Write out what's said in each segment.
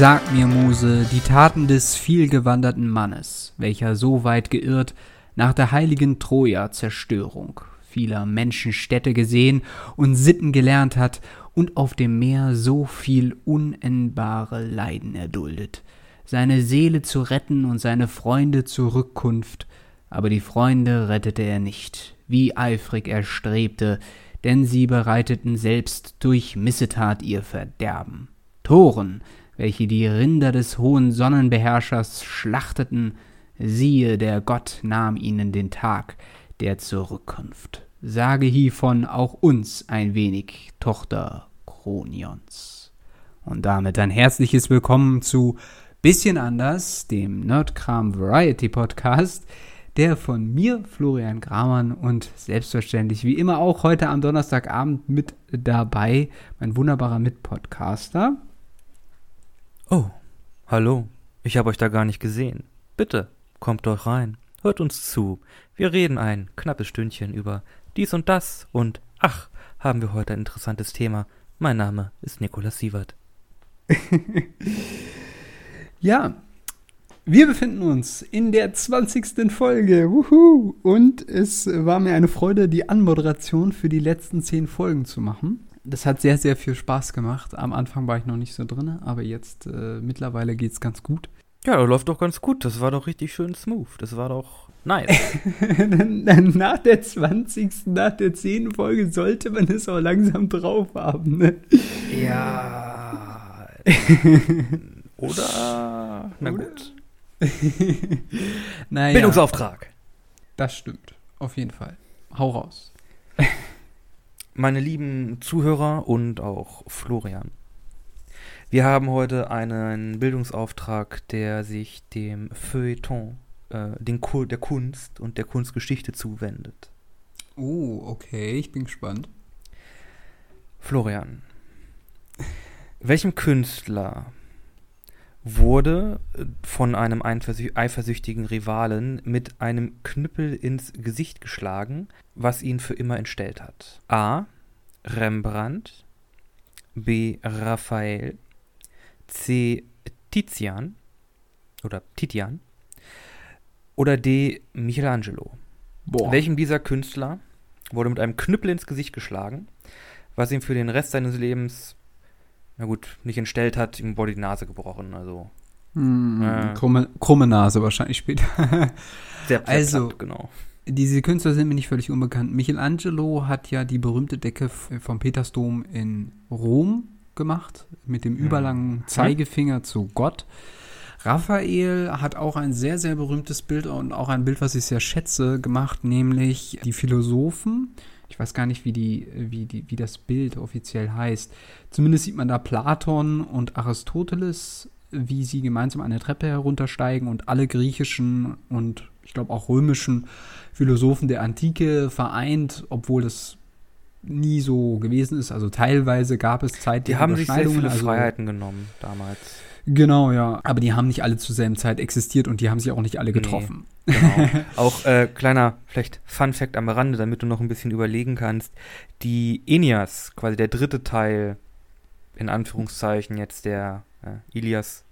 Sag mir, Muse, die Taten des vielgewanderten Mannes, welcher so weit geirrt, nach der heiligen Troja-Zerstörung vieler Menschenstädte gesehen und Sitten gelernt hat und auf dem Meer so viel unendbare Leiden erduldet, seine Seele zu retten und seine Freunde zur Rückkunft, aber die Freunde rettete er nicht, wie eifrig er strebte, denn sie bereiteten selbst durch Missetat ihr Verderben. Toren, welche die Rinder des hohen Sonnenbeherrschers schlachteten, siehe, der Gott nahm ihnen den Tag der Zurückkunft. Sage hievon auch uns ein wenig, Tochter Kronions. Und damit ein herzliches Willkommen zu Bisschen anders, dem Nerdkram Variety Podcast, der von mir, Florian Gramann, und selbstverständlich wie immer auch heute am Donnerstagabend mit dabei, mein wunderbarer Mitpodcaster. Oh, hallo, ich habe euch da gar nicht gesehen. Bitte, kommt doch rein, hört uns zu. Wir reden ein knappes Stündchen über dies und das und ach, haben wir heute ein interessantes Thema. Mein Name ist Nikolaus Sievert. ja, wir befinden uns in der 20. Folge. Wuhu! Und es war mir eine Freude, die Anmoderation für die letzten 10 Folgen zu machen. Das hat sehr, sehr viel Spaß gemacht. Am Anfang war ich noch nicht so drin, aber jetzt äh, mittlerweile geht es ganz gut. Ja, das läuft doch ganz gut. Das war doch richtig schön smooth. Das war doch nice. nach der 20., nach der 10. Folge sollte man es auch langsam drauf haben. Ne? Ja. Oder? Na gut. naja, Bildungsauftrag. Das stimmt. Auf jeden Fall. Hau raus. Meine lieben Zuhörer und auch Florian. Wir haben heute einen Bildungsauftrag, der sich dem Feuilleton, äh, den Ku der Kunst und der Kunstgeschichte zuwendet. Oh, okay, ich bin gespannt. Florian, welchem Künstler wurde äh, von einem eifersüchtigen Rivalen mit einem Knüppel ins Gesicht geschlagen, was ihn für immer entstellt hat. A. Rembrandt, B. Raphael, C. Tizian oder Titian oder D. Michelangelo. Boah. Welchem dieser Künstler wurde mit einem Knüppel ins Gesicht geschlagen, was ihm für den Rest seines Lebens na gut, nicht entstellt hat, ihm wurde die Nase gebrochen. Also. Mm, äh, krumme, krumme, Nase wahrscheinlich später. sehr, also, genau. Diese Künstler sind mir nicht völlig unbekannt. Michelangelo hat ja die berühmte Decke vom Petersdom in Rom gemacht, mit dem hm. überlangen Zeigefinger zu Gott. Raphael hat auch ein sehr, sehr berühmtes Bild und auch ein Bild, was ich sehr schätze, gemacht, nämlich die Philosophen weiß gar nicht, wie, die, wie, die, wie das Bild offiziell heißt. Zumindest sieht man da Platon und Aristoteles, wie sie gemeinsam eine Treppe heruntersteigen und alle griechischen und ich glaube auch römischen Philosophen der Antike vereint, obwohl das nie so gewesen ist. Also teilweise gab es Zeit, die haben sich sehr viele also, Freiheiten genommen damals. Genau, ja. Aber die haben nicht alle zur selben Zeit existiert und die haben sich auch nicht alle getroffen. Nee, genau. auch äh, kleiner, vielleicht Fun Fact am Rande, damit du noch ein bisschen überlegen kannst. Die Enias, quasi der dritte Teil, in Anführungszeichen jetzt der äh, Ilias,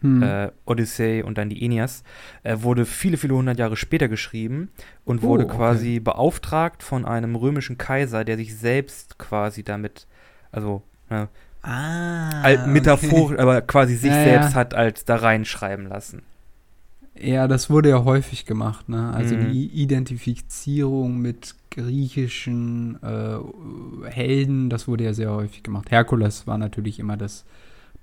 hm. äh, Odyssey und dann die Enias, äh, wurde viele, viele hundert Jahre später geschrieben und oh, wurde quasi okay. beauftragt von einem römischen Kaiser, der sich selbst quasi damit, also ne, Ah. Alt metaphorisch, okay. aber quasi sich ja, selbst ja. hat als da reinschreiben lassen. Ja, das wurde ja häufig gemacht, ne? Also mhm. die Identifizierung mit griechischen äh, Helden, das wurde ja sehr häufig gemacht. Herkules war natürlich immer das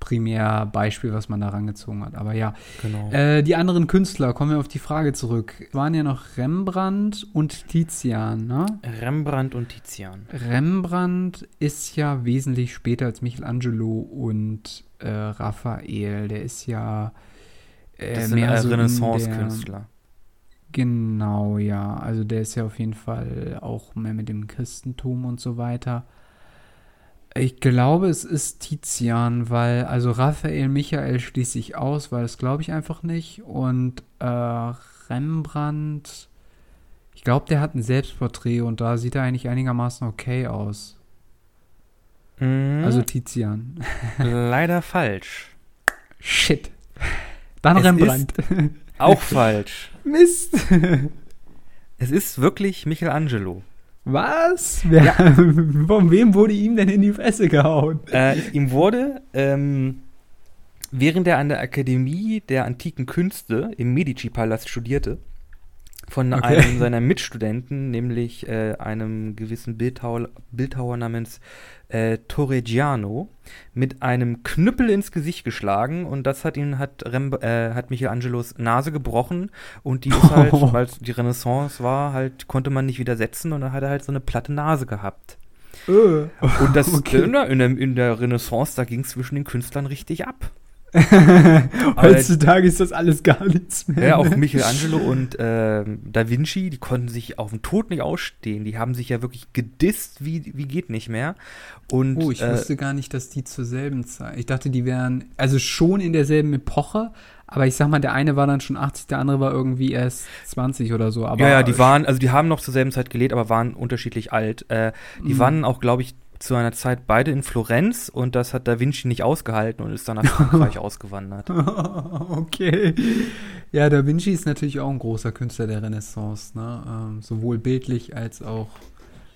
Primärbeispiel, was man da rangezogen hat. Aber ja, genau. äh, die anderen Künstler, kommen wir auf die Frage zurück, waren ja noch Rembrandt und Tizian, ne? Rembrandt und Tizian. Rembrandt ist ja wesentlich später als Michelangelo und äh, Raphael. Der ist ja äh, das mehr so Renaissance-Künstler. Genau, ja. Also der ist ja auf jeden Fall auch mehr mit dem Christentum und so weiter. Ich glaube, es ist Tizian, weil, also Raphael Michael schließe ich aus, weil das glaube ich einfach nicht. Und äh, Rembrandt, ich glaube, der hat ein Selbstporträt und da sieht er eigentlich einigermaßen okay aus. Mhm. Also Tizian. Leider falsch. Shit. Dann Es Rembrandt. Auch falsch. Mist. Es ist wirklich Michelangelo. Was? Wer, Von wem wurde ihm denn in die Fresse gehauen? Äh, ihm wurde, ähm, während er an der Akademie der antiken Künste im Medici-Palast studierte, von Okay. einem seiner Mitstudenten, nämlich äh, einem gewissen Bildhauer, Bildhauer namens äh, Torregiano, mit einem Knüppel ins Gesicht geschlagen und das hat ihn hat, Remb äh, hat Michelangelos Nase gebrochen und die ist halt, weil es die Renaissance war, halt konnte man nicht wieder setzen und dann hat er halt so eine platte Nase gehabt. Äh. Und das Okay. in, der, in, der, in der Renaissance, da ging es zwischen den Künstlern richtig ab. Heutzutage ist das alles gar nichts mehr. Ja, auch? Michelangelo und ähm, Da Vinci, die konnten sich auf den Tod nicht ausstehen. Die haben sich ja wirklich gedisst, wie, wie geht nicht mehr. Und Oh, ich äh, wusste gar nicht, dass die zur selben Zeit. Ich dachte, die wären also schon in derselben Epoche, aber ich sag mal, der eine war dann schon 80, der andere war irgendwie erst 20 oder so. Aber ja, ja, die waren, also die haben noch zur selben Zeit gelebt, aber waren unterschiedlich alt. Äh, die Mhm. waren auch, glaube ich, zu einer Zeit beide in Florenz und das hat Da Vinci nicht ausgehalten und ist dann nach Frankreich ausgewandert. okay. Ja, Da Vinci ist natürlich auch ein großer Künstler der Renaissance, ne? Ähm, sowohl bildlich als auch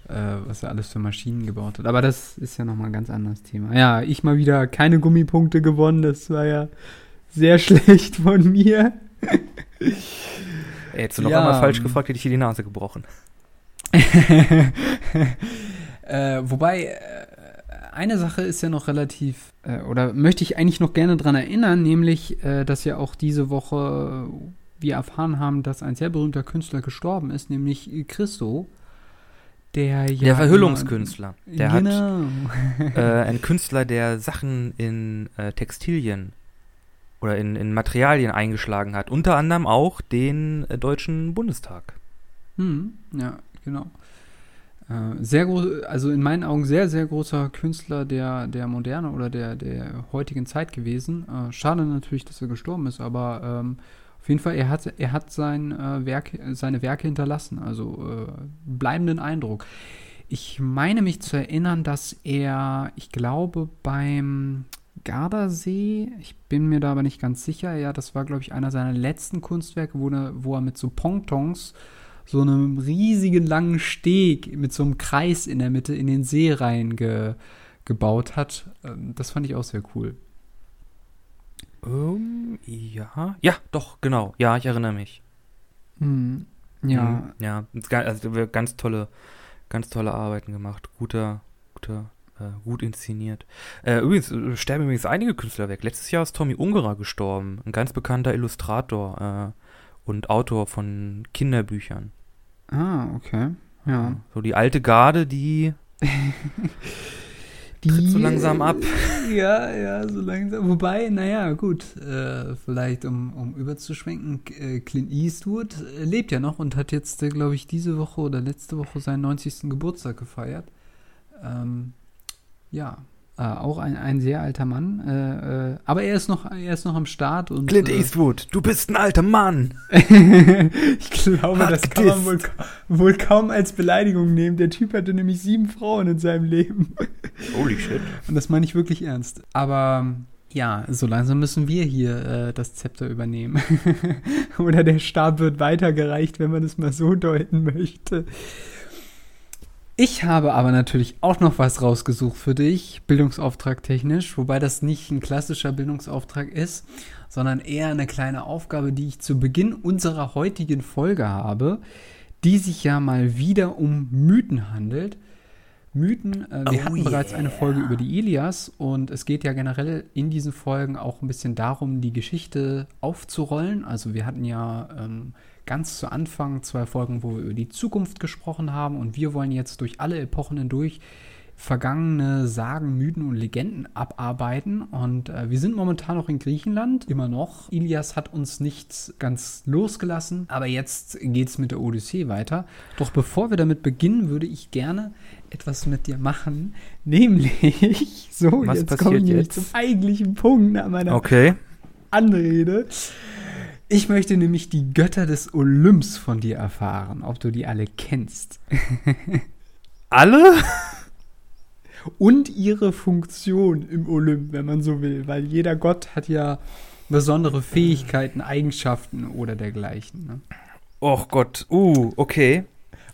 äh, was er alles für Maschinen gebaut hat. Aber das ist ja nochmal ein ganz anderes Thema. Ja, ich mal wieder keine Gummipunkte gewonnen. Das war ja sehr schlecht von mir. Ey, Hättest du noch Ja, einmal falsch ähm, gefragt, hätte ich dir die Nase gebrochen. Äh, wobei, äh, eine Sache ist ja noch relativ, äh, oder möchte ich eigentlich noch gerne dran erinnern, nämlich, äh, dass ja auch diese Woche wir erfahren haben, dass ein sehr berühmter Künstler gestorben ist, nämlich Christo. Der ja. Der Verhüllungskünstler. Der hat genau. äh, ein Künstler, der Sachen in äh, Textilien oder in, in Materialien eingeschlagen hat. Unter anderem auch den Deutschen Bundestag. Hm, ja, genau. Äh, sehr groß, also in meinen Augen sehr, sehr großer Künstler der, der Moderne oder der, der heutigen Zeit gewesen. Äh, schade natürlich, dass er gestorben ist, aber ähm, auf jeden Fall, er hat, er hat sein, äh, Werk, seine Werke hinterlassen, also äh, bleibenden Eindruck. Ich meine mich zu erinnern, dass er, ich glaube, beim Gardasee, ich bin mir da aber nicht ganz sicher, ja, das war, glaube ich, einer seiner letzten Kunstwerke, wo, er- wo er mit so Pontons so einem riesigen langen Steg mit so einem Kreis in der Mitte in den See rein ge, gebaut hat. Ähm, Das fand ich auch sehr cool. Ähm, ja. Ja, doch, genau. Ja, ich erinnere mich. Hm. Ja, Mhm, ja. Also ganz tolle, ganz tolle Arbeiten gemacht. Guter, guter, äh, gut inszeniert. Äh, übrigens, äh, sterben übrigens einige Künstler weg. Letztes Jahr ist Tommy Ungerer gestorben. Ein ganz bekannter Illustrator äh, und Autor von Kinderbüchern. Ah, okay. Ja. So die alte Garde, die tritt so langsam ab. Ja, ja, so langsam. Wobei, naja, gut, äh, vielleicht um, um überzuschwenken, äh, Clint Eastwood äh, lebt ja noch und hat jetzt, äh, glaube ich, diese Woche oder letzte Woche seinen 90. Geburtstag gefeiert. Ähm, ja, äh, auch ein, ein sehr alter Mann, äh, äh, aber er ist noch, er ist noch am Start und Clint äh, Eastwood, du bist ein alter Mann. ich glaube, Hart das kann man gedisst. wohl, wohl kaum als Beleidigung nehmen. Der Typ hatte nämlich sieben Frauen in seinem Leben. Holy shit. Und das meine ich wirklich ernst. Aber ja, so langsam müssen wir hier äh, das Zepter übernehmen. Oder der Stab wird weitergereicht, wenn man es mal so deuten möchte. Ich habe aber natürlich auch noch was rausgesucht für dich, Bildungsauftrag technisch, wobei das nicht ein klassischer Bildungsauftrag ist, sondern eher eine kleine Aufgabe, die ich zu Beginn unserer heutigen Folge habe, die sich ja mal wieder um Mythen handelt. Mythen, äh, wir Oh hatten bereits eine yeah. Folge über die Ilias und es geht ja generell in diesen Folgen auch ein bisschen darum, die Geschichte aufzurollen. Also wir hatten ja ähm, ganz zu Anfang zwei Folgen, wo wir über die Zukunft gesprochen haben und wir wollen jetzt durch alle Epochen hindurch vergangene Sagen, Mythen und Legenden abarbeiten. Und äh, wir sind momentan noch in Griechenland, immer noch. Ilias hat uns nicht ganz losgelassen, aber jetzt geht es mit der Odyssee weiter. Doch bevor wir damit beginnen, würde ich gerne etwas mit dir machen, nämlich, so, Was jetzt passiert komme ich nämlich jetzt? zum eigentlichen Punkt nach meiner Okay. Anrede. Ich möchte nämlich die Götter des Olymps von dir erfahren, ob du die alle kennst. Alle? Und ihre Funktion im Olymp, wenn man so will, weil jeder Gott hat ja besondere Fähigkeiten, Eigenschaften oder dergleichen. Ne? Och Gott, uh, okay.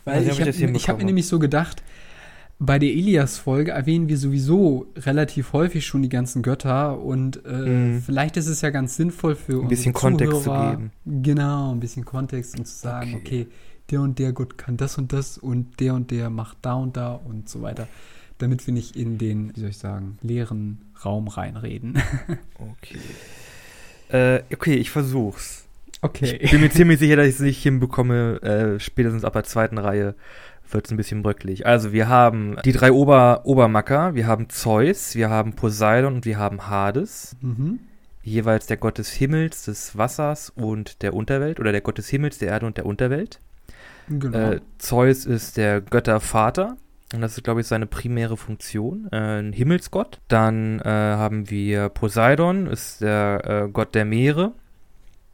Weil Also, ich habe hab mir nämlich so gedacht, bei der Elias-Folge erwähnen wir sowieso relativ häufig schon die ganzen Götter und äh, Mhm. vielleicht ist es ja ganz sinnvoll für Ein bisschen unsere Kontext zu Zuhörer, geben. Genau, ein bisschen Kontext und zu sagen, Okay. okay. der und der Gott kann das und das und der und der macht da und da und so weiter, damit wir nicht in den, wie soll ich sagen, leeren Raum reinreden. Okay. Äh, okay, ich versuch's. Okay. Ich bin mir ziemlich sicher, dass ich es nicht hinbekomme. Äh, spätestens ab der zweiten Reihe wird es ein bisschen bröckelig. Also, wir haben die drei Ober Obermacker. Wir haben Zeus, wir haben Poseidon und wir haben Hades. Mhm. Jeweils der Gott des Himmels, des Wassers und der Unterwelt. Oder der Gott des Himmels, der Erde und der Unterwelt. Genau. Äh, Zeus ist der Göttervater. Und das ist, glaube ich, seine primäre Funktion. Äh, ein Himmelsgott. Dann äh, haben wir Poseidon, ist der äh, Gott der Meere.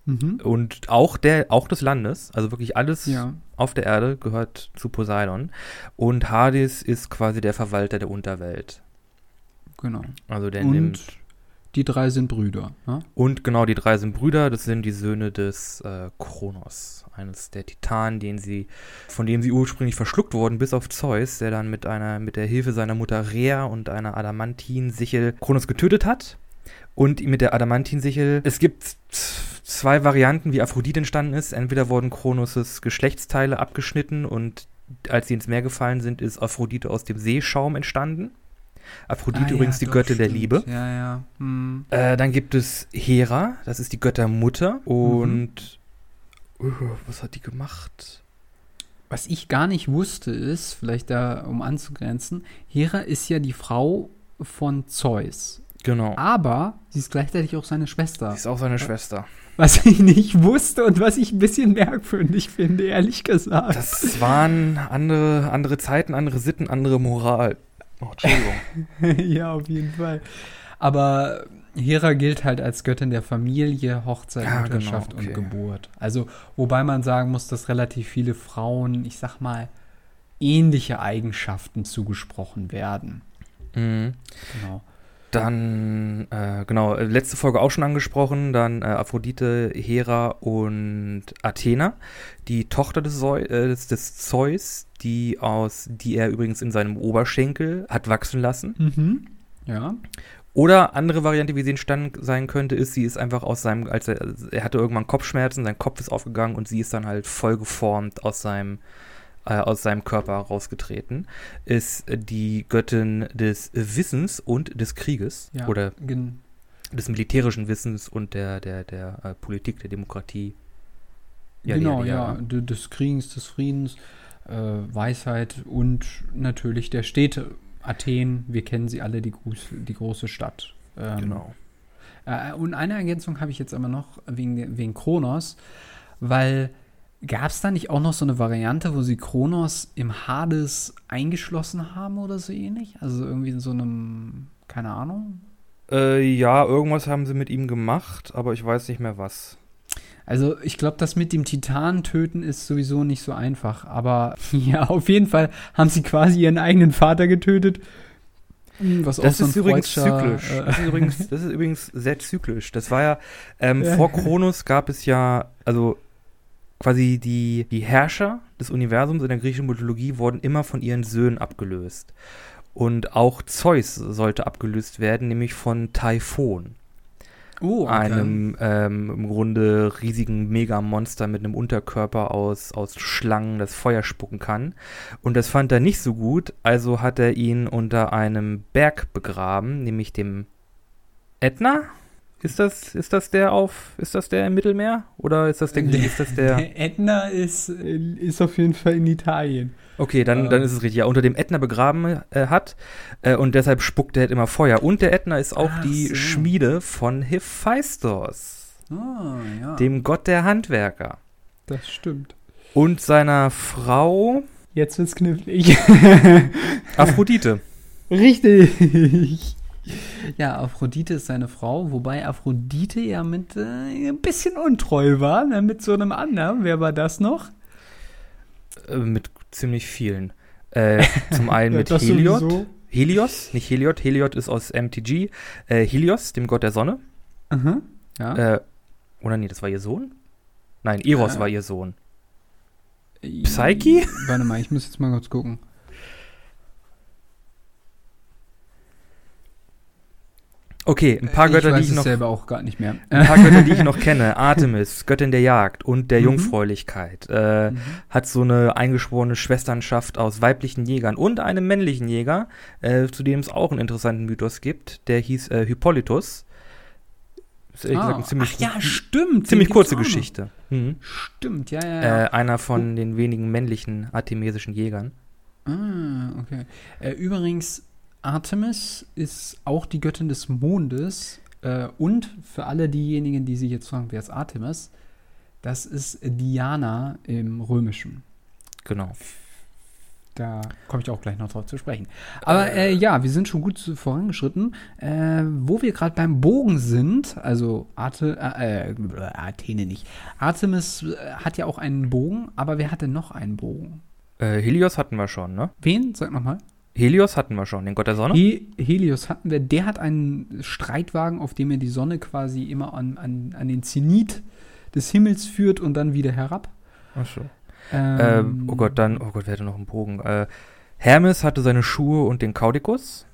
Mhm. Und auch der, auch des Landes, also wirklich alles Ja. auf der Erde gehört zu Poseidon. Und Hades ist quasi der Verwalter der Unterwelt. Genau. Also der und nimmt. die drei sind Brüder. Ne? Und genau, die drei sind Brüder, das sind die Söhne des äh, Kronos, eines der Titanen, den sie, von dem sie ursprünglich verschluckt wurden, bis auf Zeus, der dann mit einer, mit der Hilfe seiner Mutter Rhea und einer Adamantinsichel Kronos getötet hat. Und mit der Adamantinsichel, es gibt zwei Varianten, wie Aphrodite entstanden ist. Entweder wurden Kronos' Geschlechtsteile abgeschnitten und als sie ins Meer gefallen sind, ist Aphrodite aus dem Seeschaum entstanden. Aphrodite Ah, ja, übrigens die doch, Göttin der. Liebe. Ja, ja. Hm. Äh, dann gibt es Hera, das ist die Göttermutter. Und uh, was hat die gemacht? Was ich gar nicht wusste, ist, vielleicht da, um anzugrenzen, Hera ist ja die Frau von Zeus. Genau. Aber sie ist gleichzeitig auch seine Schwester. Sie ist auch seine Schwester. Was ich nicht wusste und was ich ein bisschen merkwürdig finde, ehrlich gesagt. Das waren andere, andere Zeiten, andere Sitten, andere Moral. Oh, Entschuldigung. ja, auf jeden Fall. Aber Hera gilt halt als Göttin der Familie, Hochzeit, Ja, genau, Mutterschaft okay. und Geburt. Also, wobei man sagen muss, dass relativ viele Frauen, ich sag mal, ähnliche Eigenschaften zugesprochen werden. mhm. Genau. Dann, äh, genau, äh, letzte Folge auch schon angesprochen, dann äh, Aphrodite, Hera und Athena, die Tochter des, Zeu äh, des, des Zeus, die aus, die er übrigens in seinem Oberschenkel hat wachsen lassen. Mhm. Ja. Oder andere Variante, wie sie entstanden sein könnte, ist, sie ist einfach aus seinem, als er, er hatte irgendwann Kopfschmerzen, sein Kopf ist aufgegangen und sie ist dann halt voll geformt aus seinem, äh, aus seinem Körper rausgetreten. Ist die Göttin des Wissens und des Krieges ja. oder des militärischen Wissens und der, der, der äh, Politik, der Demokratie. genau, die- ja. d- Des Kriegens, des Friedens, äh, Weisheit und natürlich der Städte. Athen, wir kennen sie alle, die, die große Stadt. Ähm, Genau. Äh, und eine Ergänzung habe ich jetzt aber noch wegen, wegen Kronos, weil gab es da nicht auch noch so eine Variante, wo sie Kronos im Hades eingeschlossen haben oder so ähnlich? Also irgendwie in so einem, keine Ahnung. Äh, ja, irgendwas haben sie mit ihm gemacht, aber ich weiß nicht mehr was. Also ich glaube, das mit dem Titan töten ist sowieso nicht so einfach. Aber ja, auf jeden Fall haben sie quasi ihren eigenen Vater getötet. Hm, Was Das auch ist so ein übrigens zyklisch. äh, Das ist übrigens, das ist übrigens sehr zyklisch. Das war ja, ähm, Ja. vor Kronos gab es ja, also quasi die, die Herrscher des Universums in der griechischen Mythologie wurden immer von ihren Söhnen abgelöst. Und auch Zeus sollte abgelöst werden, nämlich von Typhon, oh, okay. einem ähm, im Grunde riesigen Megamonster mit einem Unterkörper aus, aus Schlangen, das Feuer spucken kann. Und das fand er nicht so gut, also hat er ihn unter einem Berg begraben, nämlich dem Ätna? Ist das, ist das der auf, ist das der im Mittelmeer? Oder ist das der, ist das der? Der Ätna ist, äh, ist auf jeden Fall in Italien. Okay, dann, Ähm. dann ist es richtig. Ja, unter dem Ätna begraben äh, hat äh, und deshalb spuckt er halt immer Feuer. Und der Ätna ist auch Ach die so. Schmiede von Hephaistos, Ah, ja. dem Gott der Handwerker. das stimmt. Und seiner Frau Jetzt wird's knifflig. Aphrodite. Richtig. Ja, Aphrodite ist seine Frau, wobei Aphrodite ja mit äh, ein bisschen untreu war, ne, mit so einem anderen. Wer war das noch? äh, mit ziemlich vielen. Äh, zum einen Ja, mit das Heliod. sowieso. Helios, nicht Heliod, Heliod ist aus MTG, äh, Helios, dem Gott der Sonne. Mhm. Ja. Äh, oder nee, das war ihr Sohn? Nein, Eros Äh. war ihr Sohn. Psyche? Warte mal, ich muss jetzt mal kurz gucken. Okay, ein paar Götter, Äh, ich weiß die ich noch selber auch gar nicht mehr. ein paar Götter, die ich noch kenne. Artemis, Göttin der Jagd und der Mhm. Jungfräulichkeit. Äh, Mhm. hat so eine eingeschworene Schwesternschaft aus weiblichen Jägern und einem männlichen Jäger, äh, zu dem es auch einen interessanten Mythos gibt. Der hieß äh, Hippolytus. Ist ehrlich gesagt Ah, eine ziemlich, ach ja, stimmt. ziemlich kurze. Geschichte. Mhm. Stimmt, ja, ja, ja. Äh, einer von den wenigen männlichen artemesischen Jägern. Ah, okay. Äh, übrigens, Artemis ist auch die Göttin des Mondes. Äh, und für alle diejenigen, die sich jetzt fragen, wer ist Artemis? Das ist Diana im Römischen. Genau. Da komme ich auch gleich noch drauf zu sprechen. Aber äh, ja, wir sind schon gut vorangeschritten. Äh, wo wir gerade beim Bogen sind, also Arte, äh, äh, Athene nicht. Artemis äh, hat ja auch einen Bogen, aber wer hatte noch einen Bogen? Äh, Helios hatten wir schon, ne? Wen? Sag nochmal. Helios hatten wir schon, den Gott der Sonne. He Helios hatten wir, der hat einen Streitwagen, auf dem er die Sonne quasi immer an, an, an den Zenit des Himmels führt und dann wieder herab. Achso. Ähm, Ähm, oh Gott, dann, oh Gott, wer hatte noch einen Bogen? Äh, Hermes hatte seine Schuhe und den Kaudikus.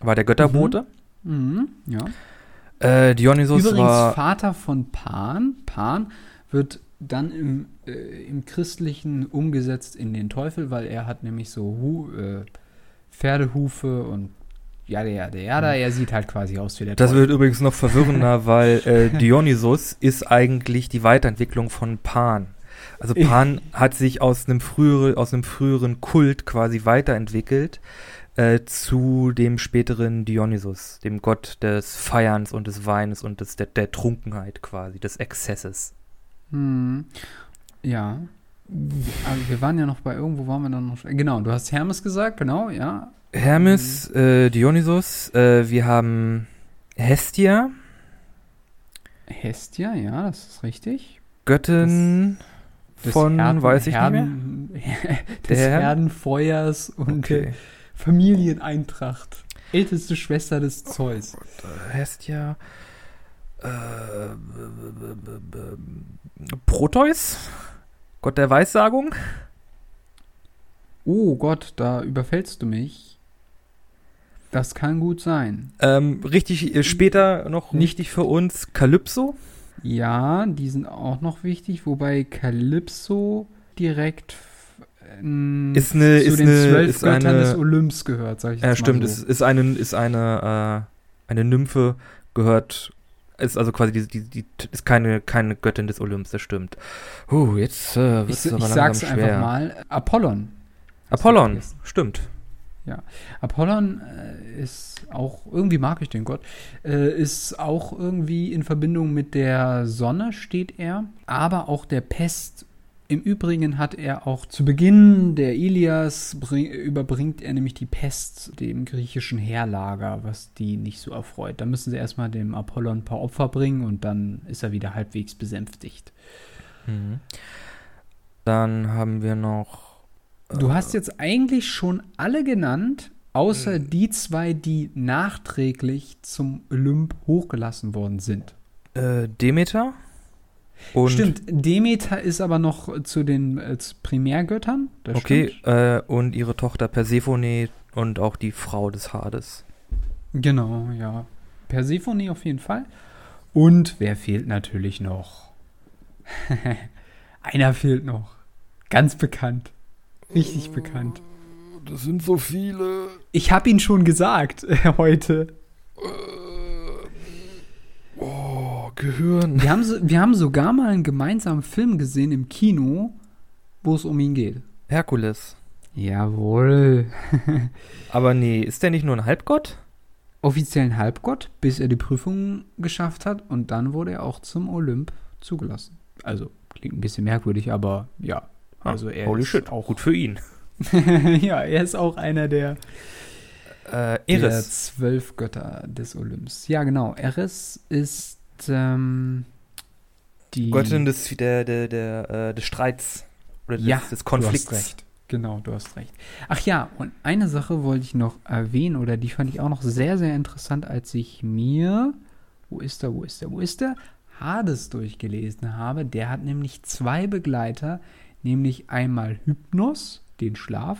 War der Götterbote. Mhm, ja. Äh, Dionysos Übrigens war. Vater von Pan. Pan wird dann im, äh, im Christlichen umgesetzt in den Teufel, weil er hat nämlich so Hu äh, Pferdehufe und ja, ja, der, ja, er sieht halt quasi aus wie der Das Teufel. wird übrigens noch verwirrender, weil äh, Dionysos ist eigentlich die Weiterentwicklung von Pan. Also Pan hat sich aus einem, frühere, aus einem früheren Kult quasi weiterentwickelt äh, zu dem späteren Dionysos, dem Gott des Feierns und des Weines und des, der, der Trunkenheit quasi, des Exzesses. Hm. Ja. Aber wir waren ja noch bei irgendwo waren wir dann noch. Genau, du hast Hermes gesagt, genau, ja. Hermes, äh, Dionysos, äh, wir haben Hestia, Hestia, ja, das ist richtig. Göttin Des von, Herden- weiß ich nicht mehr. Herden, des Der Herden? Herdenfeuers und der Okay. Familieneintracht. Älteste Schwester des Zeus. Hestia. Äh, b- b- Proteus? Gott der Weissagung? Oh Gott, da überfällst du mich. Das kann gut sein. Ähm, richtig, äh, später noch wichtig für uns, Kalypso. Ja, die sind auch noch wichtig, wobei Kalypso direkt ähm, Ist ne- zu ist den ne- zwölf ist Göttern eine- des Olymps gehört, sag ich Ja, jetzt stimmt, mal ist, so. ist eine, ist eine, äh, eine Nymphe, gehört, ist also quasi die, die, die ist keine, keine Göttin des Olymps, das stimmt. Uh, jetzt äh, Ich, wird's ich aber sag's langsam schwer. einfach mal. Apollon. Apollon, stimmt. Apollon äh, ist auch, irgendwie mag ich den Gott, äh, ist auch irgendwie in Verbindung mit der Sonne steht er, aber auch der Pest. Im Übrigen hat er auch zu Beginn der Ilias bring, überbringt er nämlich die Pest dem griechischen Heerlager, was die nicht so erfreut. Da müssen sie erstmal dem Apollon ein paar Opfer bringen und dann ist er wieder halbwegs besänftigt. Mhm. Dann haben wir noch. Du äh, hast jetzt eigentlich schon alle genannt, außer Hm. die zwei, die nachträglich zum Olymp hochgelassen worden sind. Äh, Demeter. Und stimmt, Demeter ist aber noch zu den äh, zu Primärgöttern. Das Okay, äh, und ihre Tochter Persephone und auch die Frau des Hades. Genau, ja. Persephone auf jeden Fall. Und wer fehlt natürlich noch? Einer fehlt noch. Ganz bekannt. Richtig bekannt. Das sind so viele. Ich habe ihn schon gesagt heute. Gehirn. Wir haben, wir haben sogar mal einen gemeinsamen Film gesehen im Kino, wo es um ihn geht. Herkules. Jawohl. Aber nee, ist der nicht nur ein Halbgott? Offiziellen Halbgott, bis er die Prüfung geschafft hat und dann wurde er auch zum Olymp zugelassen. Also klingt ein bisschen merkwürdig, aber ja. Also er Holy ist shit, auch gut für ihn. ja, er ist auch einer der, Äh, der Eris. zwölf Götter des Olymps. Ja, genau. Eris ist ähm, die Göttin des, der, der, der, äh, des Streits. Oder des, Ja, des Du hast Konflikts. recht. Genau, du hast recht. Ach ja, und eine Sache wollte ich noch erwähnen, oder die fand ich auch noch sehr, sehr interessant, als ich mir, wo ist er, wo ist er, wo ist er, Hades durchgelesen habe. Der hat nämlich zwei Begleiter, nämlich einmal Hypnos, den Schlaf.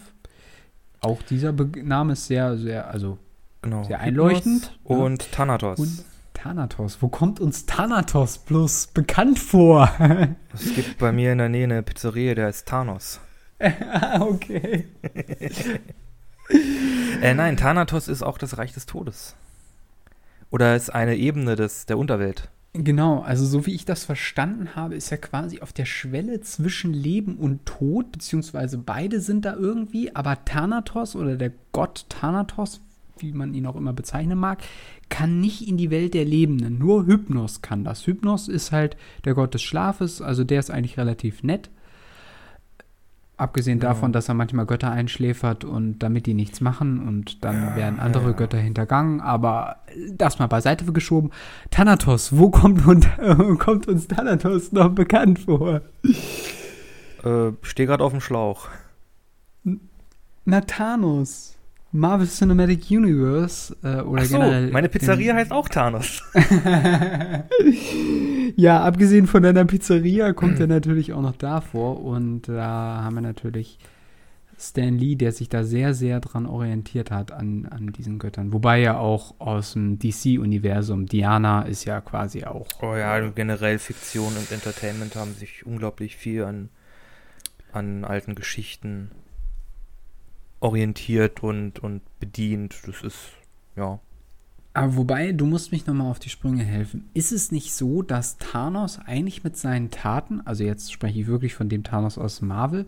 Auch dieser Be Name ist sehr, sehr, also Genau. sehr einleuchtend. Ne? Und Thanatos. Und Thanatos. Wo kommt uns Thanatos bloß bekannt vor? es gibt bei mir in der Nähe eine Pizzeria, der ist Thanos. ah, okay. Äh, nein, Thanatos ist auch das Reich des Todes. Oder ist eine Ebene des, der Unterwelt. Genau, also so wie ich das verstanden habe, ist er quasi auf der Schwelle zwischen Leben und Tod, beziehungsweise beide sind da irgendwie, aber Thanatos oder der Gott Thanatos, wie man ihn auch immer bezeichnen mag, kann nicht in die Welt der Lebenden. Nur Hypnos kann das. Hypnos ist halt der Gott des Schlafes, also der ist eigentlich relativ nett. Abgesehen Genau. davon, dass er manchmal Götter einschläfert und damit die nichts machen und dann Ja, werden andere ja. Götter hintergangen, aber das mal beiseite geschoben. Thanatos, wo kommt, und, kommt uns Thanatos noch bekannt vor? Äh, steh gerade auf dem Schlauch. Na, Thanos. Marvel Cinematic Universe äh, oder Ach so, generell. meine Pizzeria heißt auch Thanos. ja, abgesehen von deiner Pizzeria kommt er natürlich auch noch davor und da haben wir natürlich Stan Lee, der sich da sehr, sehr dran orientiert hat an, an diesen Göttern. Wobei ja auch aus dem DC-Universum, Diana ist ja quasi auch. Oh ja, generell Fiktion und Entertainment haben sich unglaublich viel an, an alten Geschichten orientiert und, und bedient. Das ist, ja. Aber wobei, du musst mich nochmal auf die Sprünge helfen. Ist es nicht so, dass Thanos eigentlich mit seinen Taten, also jetzt spreche ich wirklich von dem Thanos aus Marvel,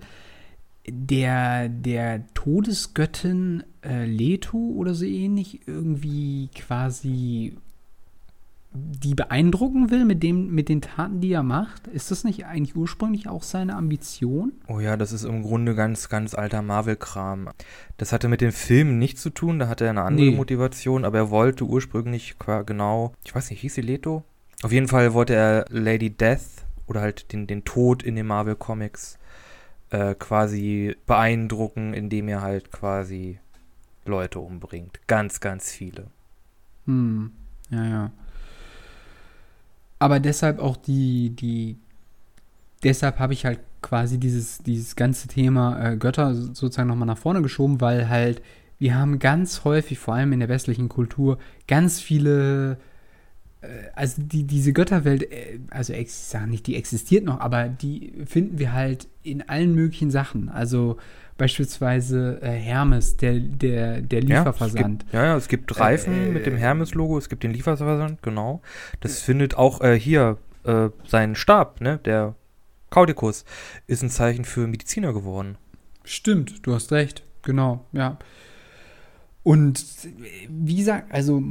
der, der Todesgöttin äh, Leto oder so ähnlich irgendwie quasi die beeindrucken will mit, dem, mit den Taten, die er macht? Ist das nicht eigentlich ursprünglich auch seine Ambition? Oh ja, das ist im Grunde ganz, ganz alter Marvel-Kram. Das hatte mit dem Film nichts zu tun, da hatte er eine andere Nee. Motivation, aber er wollte ursprünglich genau, ich weiß nicht, hieß sie Leto? Auf jeden Fall wollte er Lady Death oder halt den, den Tod in den Marvel-Comics äh, quasi beeindrucken, indem er halt quasi Leute umbringt. Ganz, ganz viele. Hm, ja, ja. Aber deshalb auch die, die, deshalb habe ich halt quasi dieses, dieses ganze Thema äh, Götter sozusagen nochmal nach vorne geschoben, weil halt wir haben ganz häufig, vor allem in der westlichen Kultur, ganz viele, äh, also die, diese Götterwelt, äh, also ich sage nicht, die existiert noch, aber die finden wir halt in allen möglichen Sachen. Also beispielsweise äh, Hermes, der, der, der Lieferversand. Ja, gibt, ja, ja, es gibt Reifen Äh, mit dem Hermes-Logo, es gibt den Lieferversand, genau. Das findet auch äh, hier äh, sein Stab, ne, der Kaudikus, ist ein Zeichen für Mediziner geworden. Stimmt, du hast recht. Genau, ja. Und äh, wie gesagt, also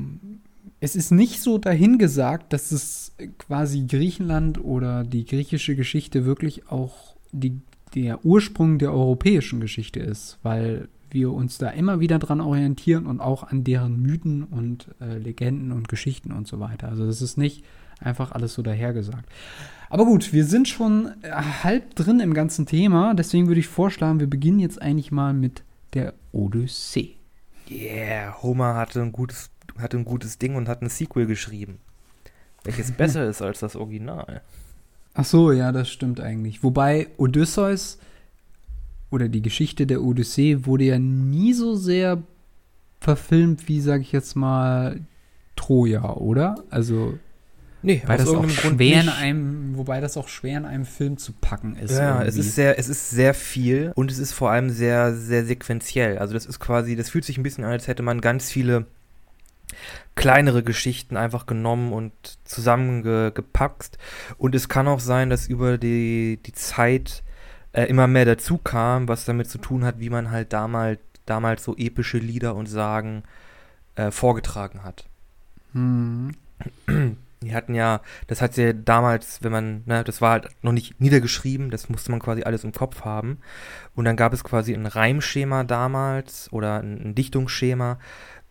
es ist nicht so dahingesagt, dass es quasi Griechenland oder die griechische Geschichte wirklich auch die, der Ursprung der europäischen Geschichte ist, weil wir uns da immer wieder dran orientieren und auch an deren Mythen und äh, Legenden und Geschichten und so weiter. Also das ist nicht einfach alles so dahergesagt. Aber gut, wir sind schon äh, halb drin im ganzen Thema, deswegen würde ich vorschlagen, wir beginnen jetzt eigentlich mal mit der Odyssee. Yeah, Homer hatte ein gutes, hatte ein gutes Ding und hat ein Sequel geschrieben. Welches besser ist als das Original. Ach so, ja, das stimmt eigentlich. Wobei Odysseus oder die Geschichte der Odyssee wurde ja nie so sehr verfilmt wie, sag ich jetzt mal, Troja, oder? Also, Nee, weil aus das auch irgendeinem Grund schwer in einem, wobei das auch schwer in einem Film zu packen ist. Ja, es ist sehr, es ist sehr viel und es ist vor allem sehr, sehr sequenziell. Also das ist quasi, das fühlt sich ein bisschen an, als hätte man ganz viele kleinere Geschichten einfach genommen und zusammengepackt. Und es kann auch sein, dass über die, die Zeit äh, immer mehr dazu kam, was damit zu tun hat, wie man halt damals, damals so epische Lieder und Sagen äh, vorgetragen hat. Hm. Die hatten ja, das hat ja damals, wenn man, ne, das war halt noch nicht niedergeschrieben, das musste man quasi alles im Kopf haben. Und dann gab es quasi ein Reimschema damals oder ein, ein Dichtungsschema,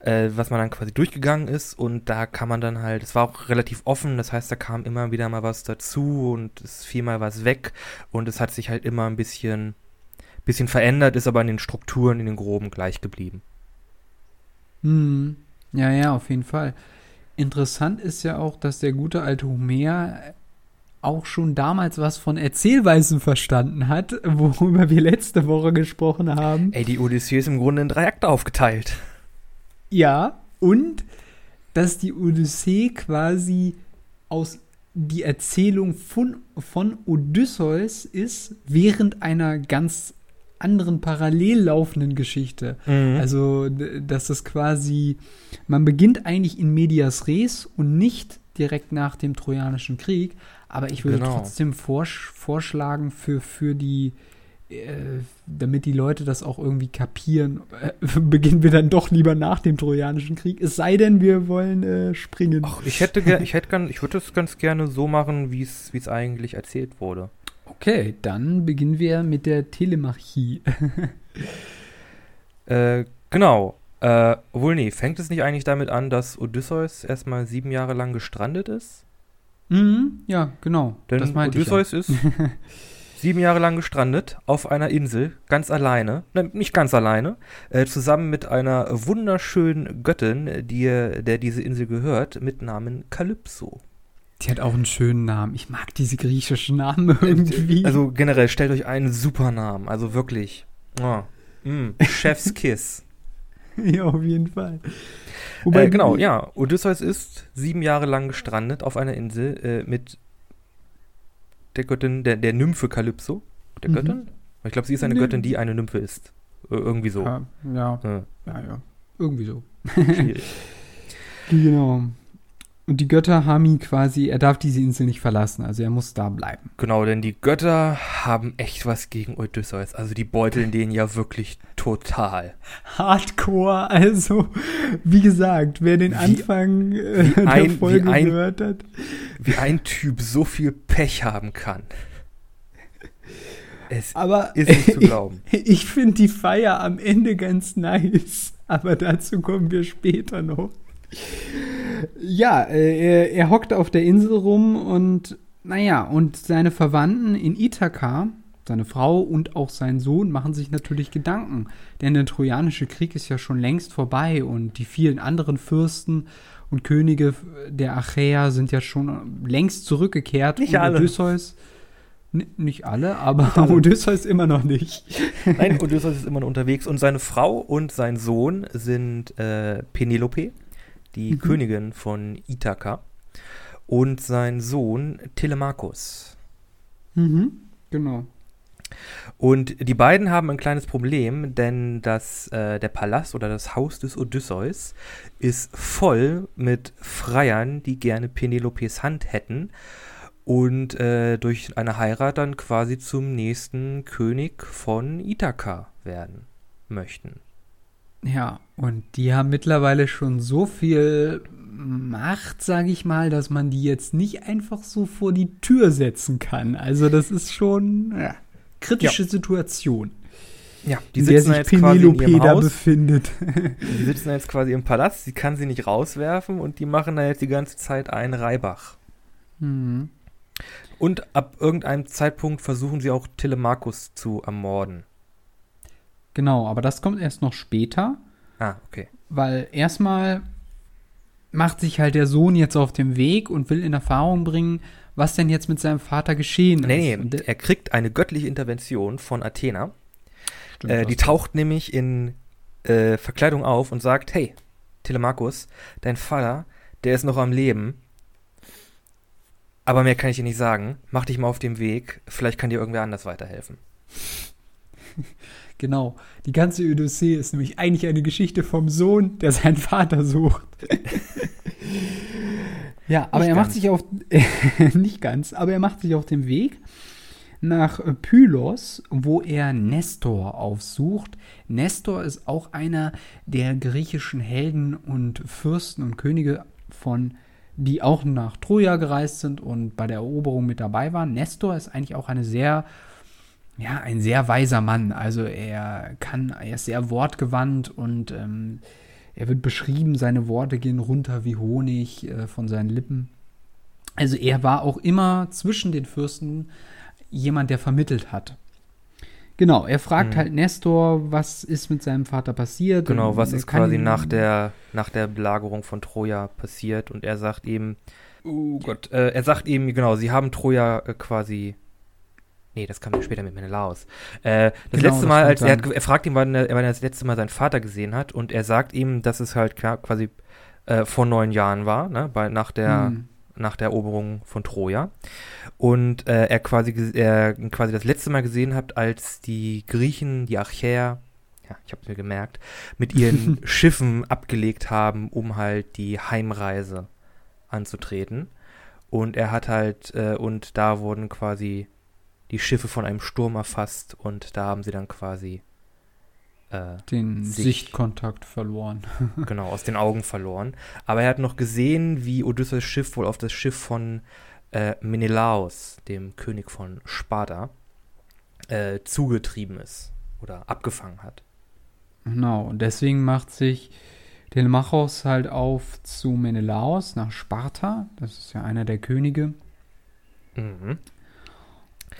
äh, was man dann quasi durchgegangen ist. Und da kann man dann halt, es war auch relativ offen, das heißt, da kam immer wieder mal was dazu und es fiel mal was weg. Und es hat sich halt immer ein bisschen, Bisschen verändert, ist aber in den Strukturen, in den Groben gleich geblieben. Hm. Ja, ja, auf jeden Fall. Interessant ist ja auch, dass der gute alte Homer auch schon damals was von Erzählweisen verstanden hat, worüber wir letzte Woche gesprochen haben. Ey, die Odyssee ist im Grunde in drei Akte aufgeteilt. Ja, und dass die Odyssee quasi aus die Erzählung von, von Odysseus ist während einer ganz anderen parallel laufenden Geschichte. Mhm. Also, dass das quasi, man beginnt eigentlich in Medias Res und nicht direkt nach dem Trojanischen Krieg, aber ich würde Genau. trotzdem vorsch vorschlagen für, für die, damit die Leute das auch irgendwie kapieren, äh, beginnen wir dann doch lieber nach dem Trojanischen Krieg, es sei denn, wir wollen äh, springen. Ach, ich hätte ich hätte gern, ich würde es ganz gerne so machen, wie es wie es eigentlich erzählt wurde. Okay, dann beginnen wir mit der Telemachie. Äh, genau. Äh, obwohl, nee, fängt es nicht eigentlich damit an, dass Odysseus erstmal sieben Jahre lang gestrandet ist? mhm, ja, genau. Denn das meinte Odysseus ist sieben Jahre lang gestrandet auf einer Insel, ganz alleine, nein, nicht ganz alleine, äh, zusammen mit einer wunderschönen Göttin, die, der diese Insel gehört, mit Namen Kalypso. Die hat auch einen schönen Namen. Ich mag diese griechischen Namen irgendwie. Also generell, stellt euch einen super Namen, also wirklich. Oh, mm, Chef's Kiss. ja, auf jeden Fall. Äh, genau, ja. Odysseus ist sieben Jahre lang gestrandet auf einer Insel äh, mit der Göttin, der, der Nymphe Kalypso. Der Mhm. Göttin? Ich glaube, sie ist eine Nee. Göttin, die eine Nymphe ist. Äh, irgendwie so. Ja, ja, ja, ja. Irgendwie so. schwierig. Genau. Und die Götter haben ihn quasi, er darf diese Insel nicht verlassen, also er muss da bleiben. genau, denn die Götter haben echt was gegen Odysseus. Also die beuteln den ja wirklich total. Hardcore, also wie gesagt, wer den Wie- Anfang äh, der ein- Folge ein- gehört hat. Wie ein Typ so viel Pech haben kann. Es Aber ist nicht zu glauben. ich finde die Feier am Ende ganz nice, aber dazu kommen wir später noch. Ja, äh, er, er hockt auf der Insel rum und naja, und seine Verwandten in Ithaka, seine Frau und auch sein Sohn machen sich natürlich Gedanken, denn der Trojanische Krieg ist ja schon längst vorbei und die vielen anderen Fürsten und Könige der Achäer sind ja schon längst zurückgekehrt. Nicht und alle. Odysseus, nicht alle, aber alle. Odysseus immer noch nicht. Nein, Odysseus ist immer noch unterwegs und seine Frau und sein Sohn sind äh, Penelope, die Mhm. Königin von Ithaka, und sein Sohn Telemachus. Mhm, genau. Und die beiden haben ein kleines Problem, denn das, äh, der Palast oder das Haus des Odysseus ist voll mit Freiern, die gerne Penelopes Hand hätten und äh, durch eine Heirat dann quasi zum nächsten König von Ithaka werden möchten. Ja, und die haben mittlerweile schon so viel Macht, sage ich mal, dass man die jetzt nicht einfach so vor die Tür setzen kann. Also das ist schon ja, kritische Situation, Ja, die sitzen jetzt quasi in Penelope ihrem Haus. befindet. Die sitzen jetzt quasi im Palast, sie kann sie nicht rauswerfen und die machen da jetzt die ganze Zeit einen Reibach. mhm. Und ab irgendeinem Zeitpunkt versuchen sie auch Telemachus zu ermorden. Genau, aber das kommt erst noch später, Ah, okay. weil erstmal macht sich halt der Sohn jetzt auf den Weg und will in Erfahrung bringen, was denn jetzt mit seinem Vater geschehen Nee, ist. Nee, er kriegt eine göttliche Intervention von Athena. Stimmt, Äh, die taucht nämlich in äh, Verkleidung auf und sagt, hey, Telemachus, dein Vater, der ist noch am Leben. Aber mehr kann ich dir nicht sagen. Mach dich mal auf den Weg. Vielleicht kann dir irgendwer anders weiterhelfen. Genau. Die ganze Odyssee ist nämlich eigentlich eine Geschichte vom Sohn, der seinen Vater sucht. ja, aber Nicht er macht ganz. sich auf nicht ganz, aber er macht sich auf den Weg nach äh, Pylos, wo er Nestor aufsucht. Nestor ist auch einer der griechischen Helden und Fürsten und Könige von die auch nach Troja gereist sind und bei der Eroberung mit dabei waren. Nestor ist eigentlich auch eine sehr ja, ein sehr weiser Mann. Also er kann, er ist sehr wortgewandt und ähm, er wird beschrieben, seine Worte gehen runter wie Honig äh, von seinen Lippen. Also er war auch immer zwischen den Fürsten jemand, der vermittelt hat. Genau, er fragt Mhm. halt Nestor, was ist mit seinem Vater passiert. Genau, was ist quasi nach der, nach der Belagerung von Troja passiert und er sagt ihm, oh Gott, äh, er sagt ihm, genau, sie haben Troja äh, quasi, nee, das kam ja später mit Menelaos. Äh, das Genau, letzte Mal, als er, hat, er fragt ihn, wann er, wann er das letzte Mal seinen Vater gesehen hat und er sagt ihm, dass es halt quasi äh, vor neun Jahren war, ne, bei, nach der, Hm. nach der Eroberung von Troja. Und äh, er quasi er quasi das letzte Mal gesehen hat, als die Griechen, die Achäer, ja, ich habe mir gemerkt, mit ihren Schiffen abgelegt haben, um halt die Heimreise anzutreten. Und er hat halt, äh, und da wurden quasi die Schiffe von einem Sturm erfasst und da haben sie dann quasi äh, den sich- Sichtkontakt verloren. genau, aus den Augen verloren. Aber er hat noch gesehen, wie Odysseus Schiff wohl auf das Schiff von äh, Menelaos, dem König von Sparta, äh, zugetrieben ist oder abgefangen hat. Genau, und deswegen macht sich Telemachos halt auf zu Menelaos nach Sparta. Das ist ja einer der Könige, Mhm.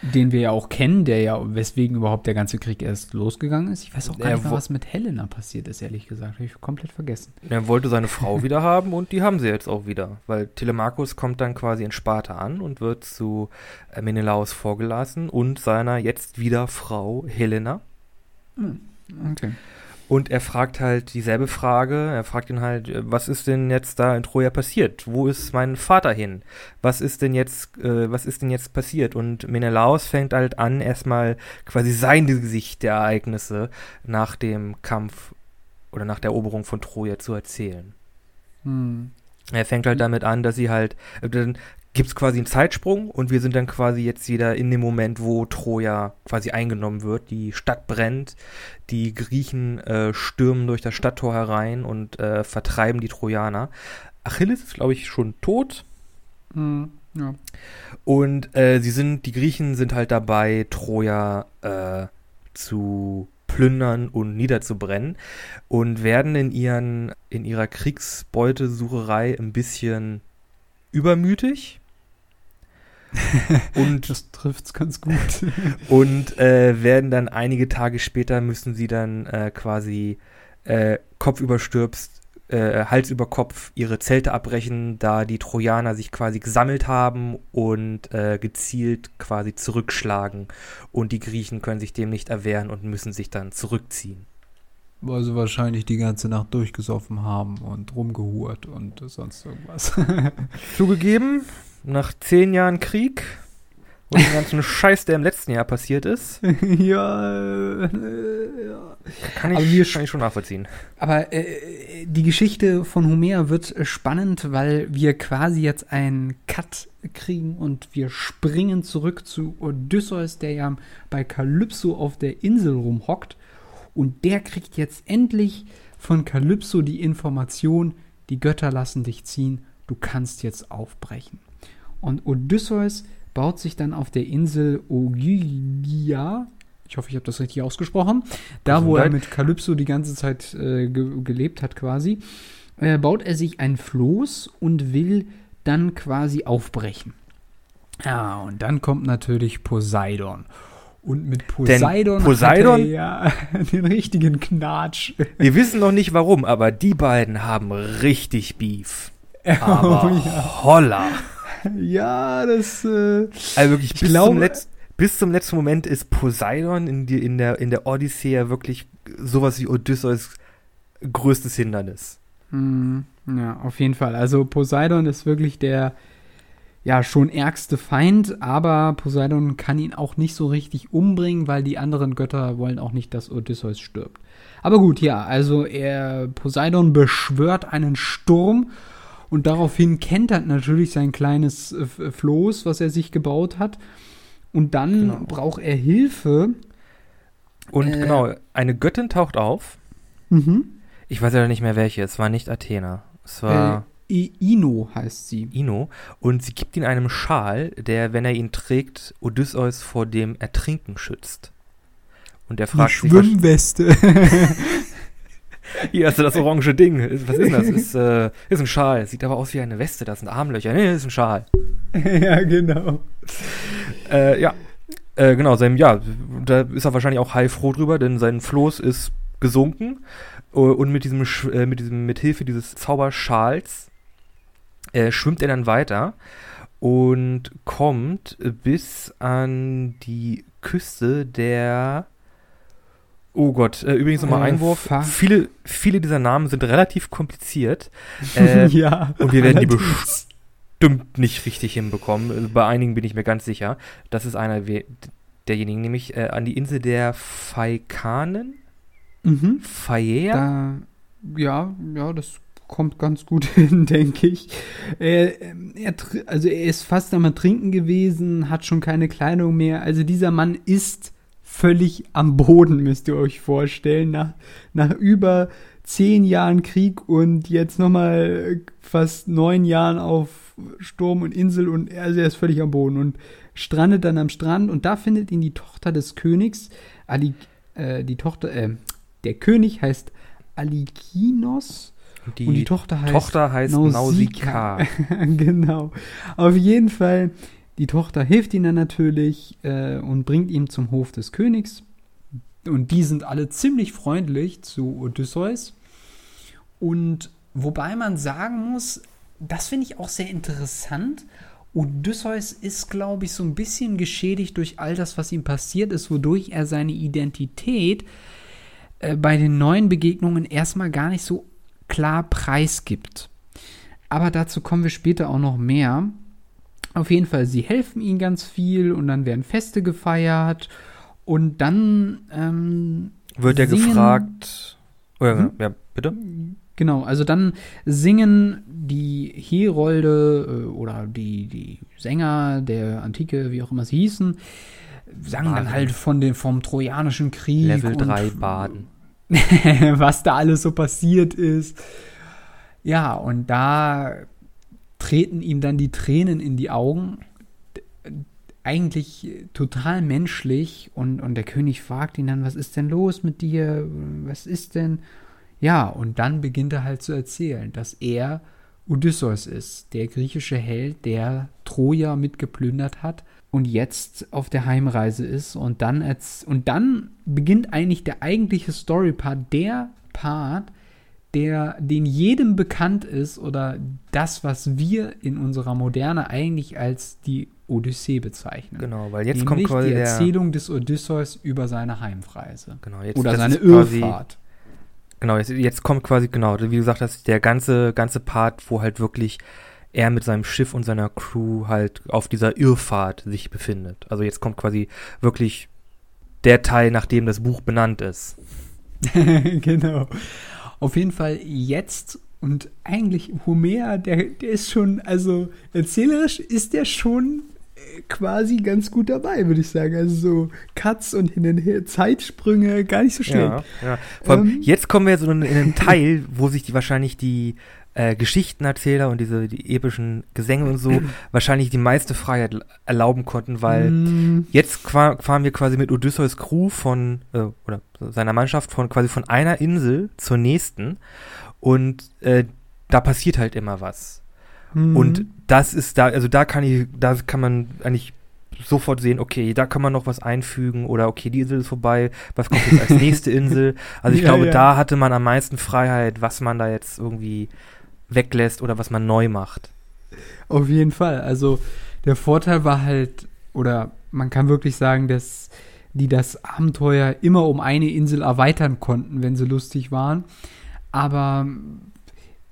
Den wir ja auch kennen, der ja, weswegen überhaupt der ganze Krieg erst losgegangen ist. Ich weiß auch gar Er nicht mehr, was mit Helena passiert ist, ehrlich gesagt. Habe ich komplett vergessen. Er wollte seine Frau wieder haben und die haben sie jetzt auch wieder, weil Telemachos kommt dann quasi in Sparta an und wird zu äh, Menelaos vorgelassen und seiner jetzt wieder Frau Helena. Okay. Und er fragt halt dieselbe Frage. Er fragt ihn halt, äh, was ist denn jetzt da in Troja passiert? Wo ist mein Vater hin? Was ist denn jetzt, äh, was ist denn jetzt passiert? Und Menelaos fängt halt an, erstmal quasi sein Gesicht der Ereignisse nach dem Kampf oder nach der Eroberung von Troja zu erzählen. Hm. Er fängt halt damit an, dass sie halt, äh, dann gibt's quasi einen Zeitsprung und wir sind dann quasi jetzt wieder in dem Moment, wo Troja quasi eingenommen wird. Die Stadt brennt, die Griechen äh, stürmen durch das Stadttor herein und äh, vertreiben die Trojaner. Achilles ist, glaube ich, schon tot Hm. Ja. und äh, sie sind, die Griechen sind halt dabei, Troja äh, zu plündern und niederzubrennen und werden in ihren, in ihrer Kriegsbeutesucherei ein bisschen übermütig. und Das trifft's ganz gut. und äh, werden dann einige Tage später müssen sie dann äh, quasi äh, Kopf überstürzt, äh, Hals über Kopf ihre Zelte abbrechen, da die Trojaner sich quasi gesammelt haben und äh, gezielt quasi zurückschlagen und die Griechen können sich dem nicht erwehren und müssen sich dann zurückziehen. Weil sie wahrscheinlich die ganze Nacht durchgesoffen haben und rumgehurt und sonst irgendwas. Zugegeben, nach zehn Jahren Krieg und dem ganzen Scheiß, der im letzten Jahr passiert ist, ja, äh, ja. kann ich, wir kann ich schon nachvollziehen. Aber äh, die Geschichte von Homer wird äh, spannend, weil wir quasi jetzt einen Cut kriegen und wir springen zurück zu Odysseus, der ja bei Kalypso auf der Insel rumhockt. Und der kriegt jetzt endlich von Kalypso die Information, die Götter lassen dich ziehen, du kannst jetzt aufbrechen. Und Odysseus baut sich dann auf der Insel Ogygia, ich hoffe, ich habe das richtig ausgesprochen, da wo er mit Kalypso die ganze Zeit äh, ge gelebt hat quasi, äh, baut er sich ein Floß und will dann quasi aufbrechen. Ja, und dann kommt natürlich Poseidon. Und mit Poseidon, Poseidon- hat er ja den richtigen Knatsch. Wir wissen noch nicht warum, aber die beiden haben richtig Beef. Aber Oh, ja. holla. ja, das äh, Also wirklich Ich bis, glaube- zum Letz-, bis zum letzten Moment ist Poseidon in, die, in, der, in der Odyssee ja wirklich sowas wie Odysseus größtes Hindernis. Mm, Ja, auf jeden Fall. Also Poseidon ist wirklich der ja schon ärgste Feind, aber Poseidon kann ihn auch nicht so richtig umbringen, weil die anderen Götter wollen auch nicht, dass Odysseus stirbt. Aber gut, ja, also er Poseidon beschwört einen Sturm und daraufhin kentert natürlich sein kleines äh, Floß, was er sich gebaut hat. Und dann Genau. braucht er Hilfe. Und Äh. genau, eine Göttin taucht auf. Mhm. Ich weiß ja nicht mehr welche. Es war nicht Athena. Es war Äh, I- Ino heißt sie. Ino. Und sie gibt ihm einen Schal, der, wenn er ihn trägt, Odysseus vor dem Ertrinken schützt. Und er Eine fragt sich, was- Schwimmweste. hier hast du das orange Ding. Was ist das? Ist, äh, ist ein Schal. Sieht aber aus wie eine Weste. Das sind Armlöcher. Nee, ist ein Schal. ja, genau. Äh, ja. Äh, genau, sein, ja, da ist er wahrscheinlich auch heilfroh drüber, denn sein Floß ist gesunken äh, und mit diesem, äh, mit diesem, mit Hilfe dieses Zauberschals äh, schwimmt er dann weiter und kommt bis an die Küste der Oh Gott, äh, übrigens nochmal Äh, Einwurf. Viele, viele dieser Namen sind relativ kompliziert. Äh, ja. und wir werden die bestimmt nicht richtig hinbekommen. Also bei einigen bin ich mir ganz sicher. Das ist einer derjenigen, nämlich äh, an die Insel der Faikanen. Mhm. Faea? Da, ja, ja, das kommt ganz gut hin, denke ich. Er, ähm, er, also er ist fast am Trinken gewesen, hat schon keine Kleidung mehr. Also dieser Mann ist völlig am Boden, müsst ihr euch vorstellen. Nach, nach über zehn Jahren Krieg und jetzt nochmal fast neun Jahren auf Sturm und Insel und also er ist völlig am Boden und strandet dann am Strand und da findet ihn die Tochter des Königs, Ali, äh, die Tochter, äh, der König heißt Alikinos die, und die Tochter heißt Tochter heißt Nausicaa. Genau. Auf jeden Fall, die Tochter hilft dann natürlich äh, und bringt ihn zum Hof des Königs. Und die sind alle ziemlich freundlich zu Odysseus. Und wobei man sagen muss, das finde ich auch sehr interessant. Odysseus ist, glaube ich, so ein bisschen geschädigt durch all das, was ihm passiert ist, wodurch er seine Identität äh, bei den neuen Begegnungen erstmal gar nicht so klar preisgibt. Aber dazu kommen wir später auch noch mehr. Auf jeden Fall, sie helfen ihm ganz viel und dann werden Feste gefeiert und dann ähm, Wird er singen- gefragt. Oh, ja, Hm? ja, bitte? Genau, also dann singen die Herolde äh, oder die, die Sänger der Antike, wie auch immer sie hießen, sagen dann Baden. halt von den, vom Trojanischen Krieg. Level und 3 Baden. was da alles so passiert ist. Ja, und da treten ihm dann die Tränen in die Augen. Eigentlich total menschlich. Und, und der König fragt ihn dann, was ist denn los mit dir? Was ist denn? Ja, und dann beginnt er halt zu erzählen, dass er Odysseus ist, der griechische Held, der Troja mitgeplündert hat und jetzt auf der Heimreise ist. Und dann, erz- und dann beginnt eigentlich der eigentliche Story-Part, der Part, der, den jedem bekannt ist oder das, was wir in unserer Moderne eigentlich als die Odyssee bezeichnen. Genau, weil jetzt Nämlich kommt quasi die. Erzählung des Odysseus über seine Heimreise. Genau, jetzt, Oder seine Irrfahrt. Genau, jetzt, jetzt kommt quasi, genau, wie du gesagt hast, der ganze, ganze Part, wo halt wirklich er mit seinem Schiff und seiner Crew halt auf dieser Irrfahrt sich befindet. Also jetzt kommt quasi wirklich der Teil, nach dem das Buch benannt ist. genau. Auf jeden Fall jetzt und eigentlich Homer, der, der ist schon, also erzählerisch ist der schon äh, quasi ganz gut dabei, würde ich sagen. Also so Cuts und hin und her, Zeitsprünge, gar nicht so schlecht. Ja, ja. Vor allem, Ähm. jetzt kommen wir so in, in einen Teil, wo sich die wahrscheinlich die äh, Geschichtenerzähler und diese die epischen Gesänge und so wahrscheinlich die meiste Freiheit erlauben konnten, weil Mm, Jetzt fahren wir quasi mit Odysseus Crew von, äh, oder seiner Mannschaft von quasi von einer Insel zur nächsten und äh, da passiert halt immer was. mm. Und das ist da, also da kann ich, da kann man eigentlich sofort sehen, okay, da kann man noch was einfügen oder okay, die Insel ist vorbei, was kommt jetzt als nächste Insel? Also ich Ja, glaube, ja. da hatte man am meisten Freiheit, was man da jetzt irgendwie weglässt oder was man neu macht. Auf jeden Fall. Also der Vorteil war halt, oder man kann wirklich sagen, dass die das Abenteuer immer um eine Insel erweitern konnten, wenn sie lustig waren. Aber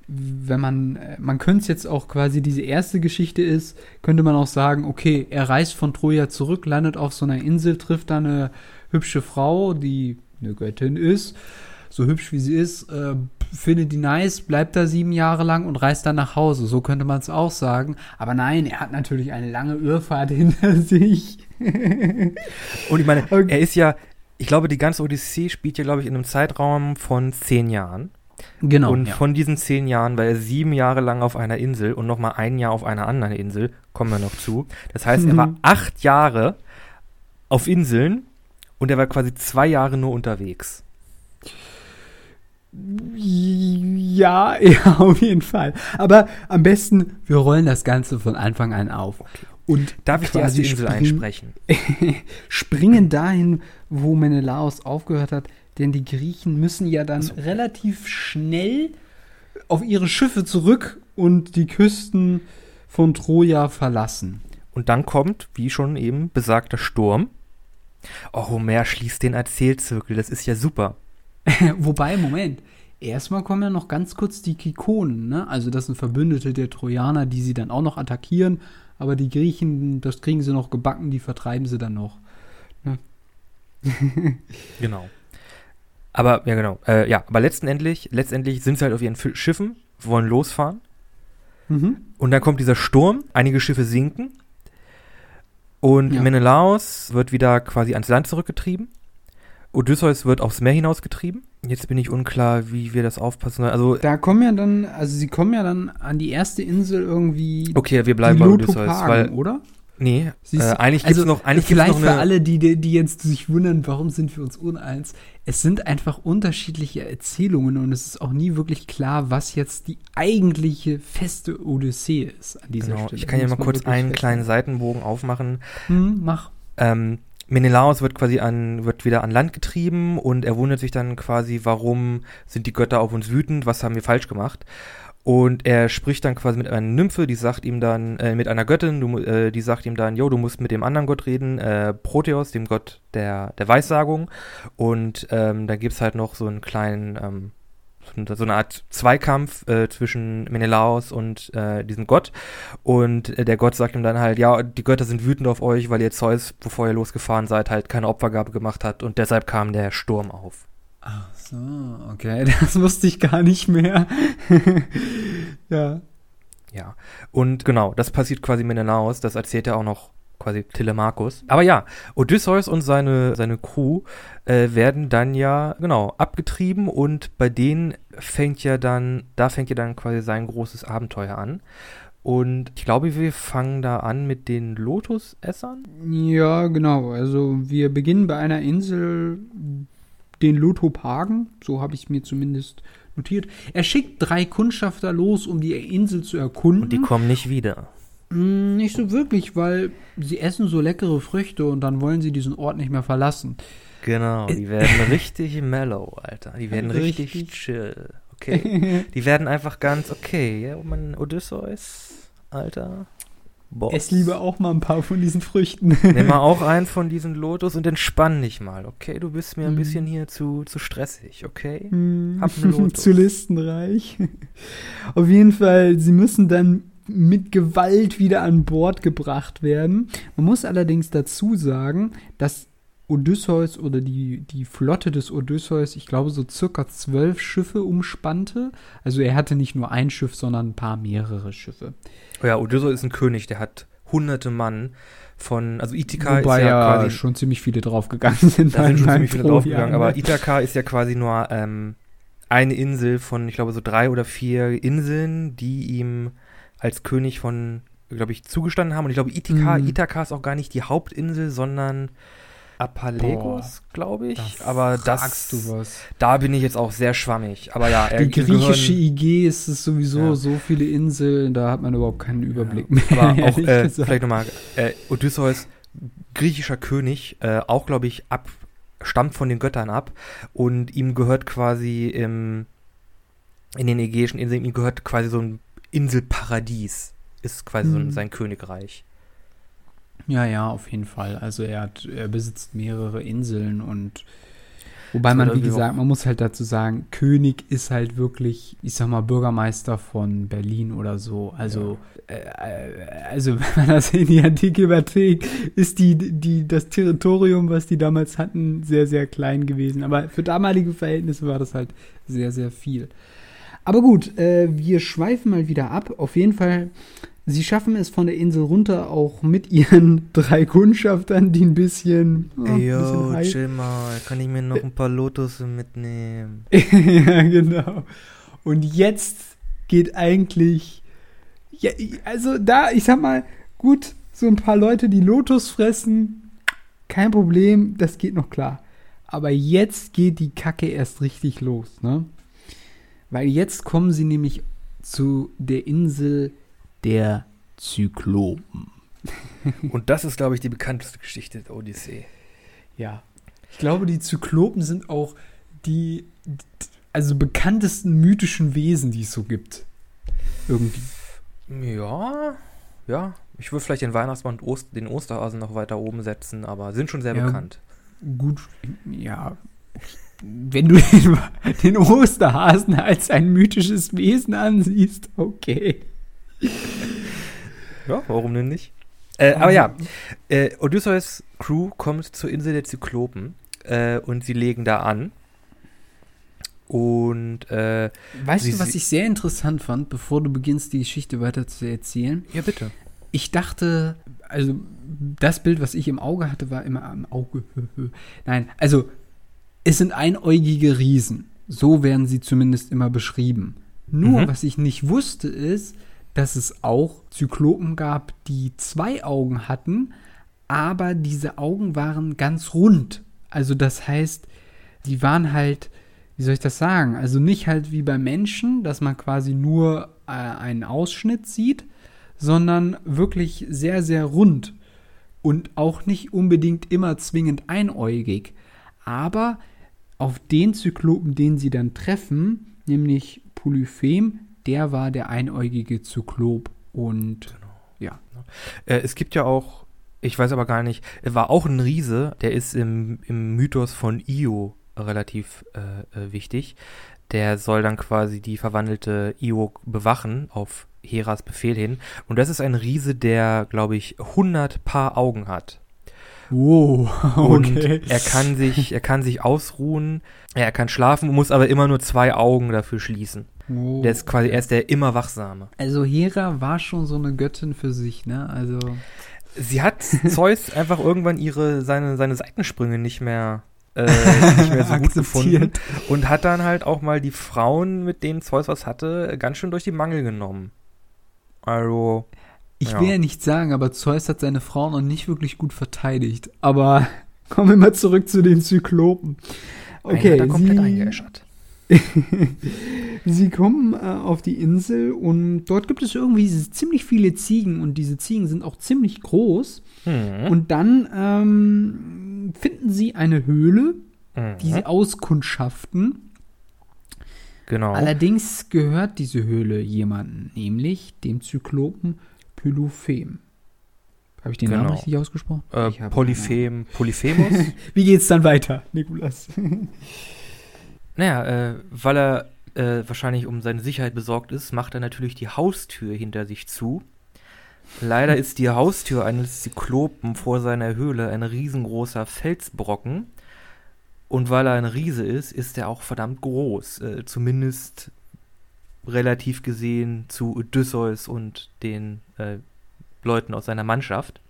wenn man, man könnte es jetzt auch quasi diese erste Geschichte ist, könnte man auch sagen, okay, er reist von Troja zurück, landet auf so einer Insel, trifft da eine hübsche Frau, die eine Göttin ist, so hübsch wie sie ist, äh, findet die nice, bleibt da sieben Jahre lang und reist dann nach Hause. So könnte man es auch sagen. Aber nein, er hat natürlich eine lange Irrfahrt hinter sich. Und ich meine, Okay. er ist ja, ich glaube, die ganze Odyssee spielt ja, glaube ich, in einem Zeitraum von zehn Jahren. Genau. und ja. von diesen zehn Jahren war er sieben Jahre lang auf einer Insel und nochmal ein Jahr auf einer anderen Insel, kommen wir noch zu. Das heißt, er war Mhm. acht Jahre auf Inseln und er war quasi zwei Jahre nur unterwegs. Ja, ja, auf jeden Fall. Aber am besten, wir rollen das Ganze von Anfang an auf. und Darf ich die erste Insel springen- einsprechen? springen dahin, wo Menelaos aufgehört hat, denn die Griechen müssen ja dann so. relativ schnell auf ihre Schiffe zurück und die Küsten von Troja verlassen. Und dann kommt, wie schon eben, besagter Sturm. Oh, Homer schließt den Erzählzirkel, das ist ja super. Wobei, Moment, erstmal kommen ja noch ganz kurz die Kikonen, ne? Also das sind Verbündete der Trojaner, die sie dann auch noch attackieren, aber die Griechen, das kriegen sie noch gebacken, die vertreiben sie dann noch. Genau. Aber, ja, genau. Äh, ja, aber letztendlich, letztendlich sind sie halt auf ihren Schiffen, wollen losfahren. Mhm. Und dann kommt dieser Sturm, einige Schiffe sinken. Und Ja. Menelaos wird wieder quasi ans Land zurückgetrieben. Odysseus wird aufs Meer hinausgetrieben. Jetzt bin ich unklar, wie wir das aufpassen sollen. Also, Da kommen ja dann, also sie kommen ja dann an die erste Insel irgendwie okay, wir bleiben bei Odysseus, weil, oder? nee, äh, eigentlich gibt's also, noch, eigentlich vielleicht noch für eine, alle, die, die jetzt sich wundern, warum sind wir uns uneins. Es sind einfach unterschiedliche Erzählungen und es ist auch nie wirklich klar, was jetzt die eigentliche feste Odyssee ist an dieser genau, Stelle. ich kann ja mal kurz einen kleinen Seitenbogen aufmachen. Hm, mach. Ähm, Menelaos wird quasi an, wird wieder an Land getrieben und er wundert sich dann quasi, warum sind die Götter auf uns wütend, was haben wir falsch gemacht. Und er spricht dann quasi mit einer Nymphe, die sagt ihm dann, äh, mit einer Göttin, du, äh, die sagt ihm dann, jo, du musst mit dem anderen Gott reden, äh, Proteus, dem Gott der, der Weissagung. Und ähm, da gibt's halt noch so einen kleinen, ähm, so- eine Art Zweikampf äh, zwischen Menelaos und äh, diesem Gott. Und äh, der Gott sagt ihm dann halt, ja, die Götter sind wütend auf euch, weil ihr Zeus, bevor ihr losgefahren seid, halt keine Opfergabe gemacht hat. Und deshalb kam der Sturm auf. Ach so, okay, das wusste ich gar nicht mehr. ja. Ja. Und genau, das passiert quasi Menelaos, das erzählt er auch noch quasi Telemachus. Aber ja, Odysseus und seine, seine Crew äh, werden dann ja, genau, abgetrieben und bei denen fängt ja dann, da fängt ja dann quasi sein großes Abenteuer an. Und ich glaube, wir fangen da an mit den Lotusessern. Ja, genau. Also wir beginnen bei einer Insel, den Lotopagen, so habe ich mir zumindest notiert. Er schickt drei Kundschafter los, um die Insel zu erkunden. Und die kommen nicht wieder. Mm, Nicht so wirklich, weil sie essen so leckere Früchte und dann wollen sie diesen Ort nicht mehr verlassen. Genau, die werden richtig mellow, Alter. Die werden richtig, Richtig. chill. Okay. Die werden einfach ganz okay. Ja, mein Odysseus, Alter. Boss. Ess lieber auch mal ein paar von diesen Früchten. Nimm mal auch einen von diesen Lotus und entspann dich mal, okay? Du bist mir ein Mhm. bisschen hier zu, zu stressig, okay? Hm, Hab einen Lotus. Zu listenreich. Auf jeden Fall, sie müssen dann mit Gewalt wieder an Bord gebracht werden. Man muss allerdings dazu sagen, dass Odysseus oder die, die Flotte des Odysseus, ich glaube, so circa zwölf Schiffe umspannte. Also er hatte nicht nur ein Schiff, sondern ein paar mehrere Schiffe. Oh ja, Odysseus ist ein König, der hat hunderte Mann von, also Ithaka Wobei ist ja ja quasi, schon ziemlich viele draufgegangen sind. da sind schon ziemlich viele draufgegangen, aber? Ithaka ist ja quasi nur ähm, eine Insel von, ich glaube, so drei oder vier Inseln, die ihm als König von, glaube ich, zugestanden haben. Und ich glaube, Ithaka, Mhm. Ithaka ist auch gar nicht die Hauptinsel, sondern Apalegos, glaube ich. Aber das, da bin ich jetzt auch sehr schwammig. Aber ja, Die griechische gehören- IG ist es sowieso Ja. so viele Inseln, da hat man überhaupt keinen Überblick Ja. mehr. Aber auch, äh, vielleicht nochmal, äh, Odysseus, griechischer König, äh, auch, glaube ich, ab, stammt von den Göttern ab und ihm gehört quasi im, in den Ägäischen Inseln, ihm gehört quasi so ein Inselparadies, ist quasi so ein, Mhm. sein Königreich. Ja, ja, auf jeden Fall. Also er hat, er besitzt mehrere Inseln und wobei man, wie gesagt, man muss halt dazu sagen, König ist halt wirklich, ich sag mal, Bürgermeister von Berlin oder so. Also, äh, äh, also wenn man das in die Antike überträgt, ist die, die, das Territorium, was die damals hatten, sehr, sehr klein gewesen. Aber für damalige Verhältnisse war das halt sehr, sehr viel. Aber gut, äh, wir schweifen mal wieder ab. Auf jeden Fall, sie schaffen es von der Insel runter, auch mit ihren drei Kundschaftern, die ein bisschen. ein bisschen high- chill mal, kann ich mir noch ein paar Lotusse mitnehmen? ja, genau. Und jetzt geht eigentlich. Ja, also da, ich sag mal, gut, so ein paar Leute, die Lotus fressen, kein Problem, das geht noch klar. Aber jetzt geht die Kacke erst richtig los, ne? Weil jetzt kommen sie nämlich zu der Insel der Zyklopen. Und das ist, glaube ich, die bekannteste Geschichte der Odyssee. Ja. Ich glaube, die Zyklopen sind auch die, also bekanntesten mythischen Wesen, die es so gibt. Irgendwie. Ja, ja. Ich würde vielleicht den Weihnachtsmann und Ost den Osterhasen noch weiter oben setzen, aber sind schon sehr Ja. bekannt. Gut, ja. Wenn du den, den Osterhasen als ein mythisches Wesen ansiehst, okay. Ja, warum denn nicht? Äh, aber ja, äh, Odysseus Crew kommt zur Insel der Zyklopen äh, und sie legen da an. Und, äh, Weißt Sie- du, was ich sehr interessant fand, bevor du beginnst, die Geschichte weiter zu erzählen? ja, bitte. Ich dachte, also das Bild, was ich im Auge hatte, war immer am Auge. Nein, also es sind einäugige Riesen. So werden sie zumindest immer beschrieben. Nur, Mhm. was ich nicht wusste, ist, dass es auch Zyklopen gab, die zwei Augen hatten, aber diese Augen waren ganz rund. Also das heißt, die waren halt, wie soll ich das sagen? Also nicht halt wie bei Menschen, dass man quasi nur äh, einen Ausschnitt sieht, sondern wirklich sehr, sehr rund und auch nicht unbedingt immer zwingend einäugig. Aber auf den Zyklopen, den sie dann treffen, nämlich Polyphem, der war der einäugige Zyklop. Und ja, Äh, es gibt ja auch, ich weiß aber gar nicht, er war auch ein Riese, der ist im, im Mythos von Io relativ äh, äh, wichtig. Der soll dann quasi die verwandelte Io bewachen auf Heras Befehl hin. Und das ist ein Riese, der, glaube ich, 100 Paar Augen hat. Wow, Und er kann sich, er kann sich ausruhen, er kann schlafen, muss aber immer nur zwei Augen dafür schließen. Wow. Der ist quasi, er ist der immer Wachsame. Also Hera war schon so eine Göttin für sich, ne? Also Sie hat Zeus einfach irgendwann ihre, seine, seine Seitensprünge nicht mehr, äh, nicht mehr so gut gefunden und hat dann halt auch mal die Frauen, mit denen Zeus was hatte, ganz schön durch die Mangel genommen. Also, Ich Ja. will ja nicht sagen, aber Zeus hat seine Frau noch nicht wirklich gut verteidigt. Aber kommen wir mal zurück zu den Zyklopen. Okay, hat er komplett sie, eingeäschert. sie kommen äh, auf die Insel und dort gibt es irgendwie ziemlich viele Ziegen und diese Ziegen sind auch ziemlich groß. Mhm. Und dann ähm, finden sie eine Höhle, die sie Mhm. auskundschaften. Genau. Allerdings gehört diese Höhle jemandem, nämlich dem Zyklopen Polyphem. Habe ich den Namen Genau. richtig ausgesprochen? Äh, Polyphem, Polyphemus. Wie geht's dann weiter, Nikolas? naja, äh, weil er äh, wahrscheinlich um seine Sicherheit besorgt ist, macht er natürlich die Haustür hinter sich zu. Leider ist die Haustür eines Zyklopen vor seiner Höhle ein riesengroßer Felsbrocken. Und weil er ein Riese ist, ist er auch verdammt groß. Äh, zumindest relativ gesehen zu Odysseus und den äh, Leuten aus seiner Mannschaft.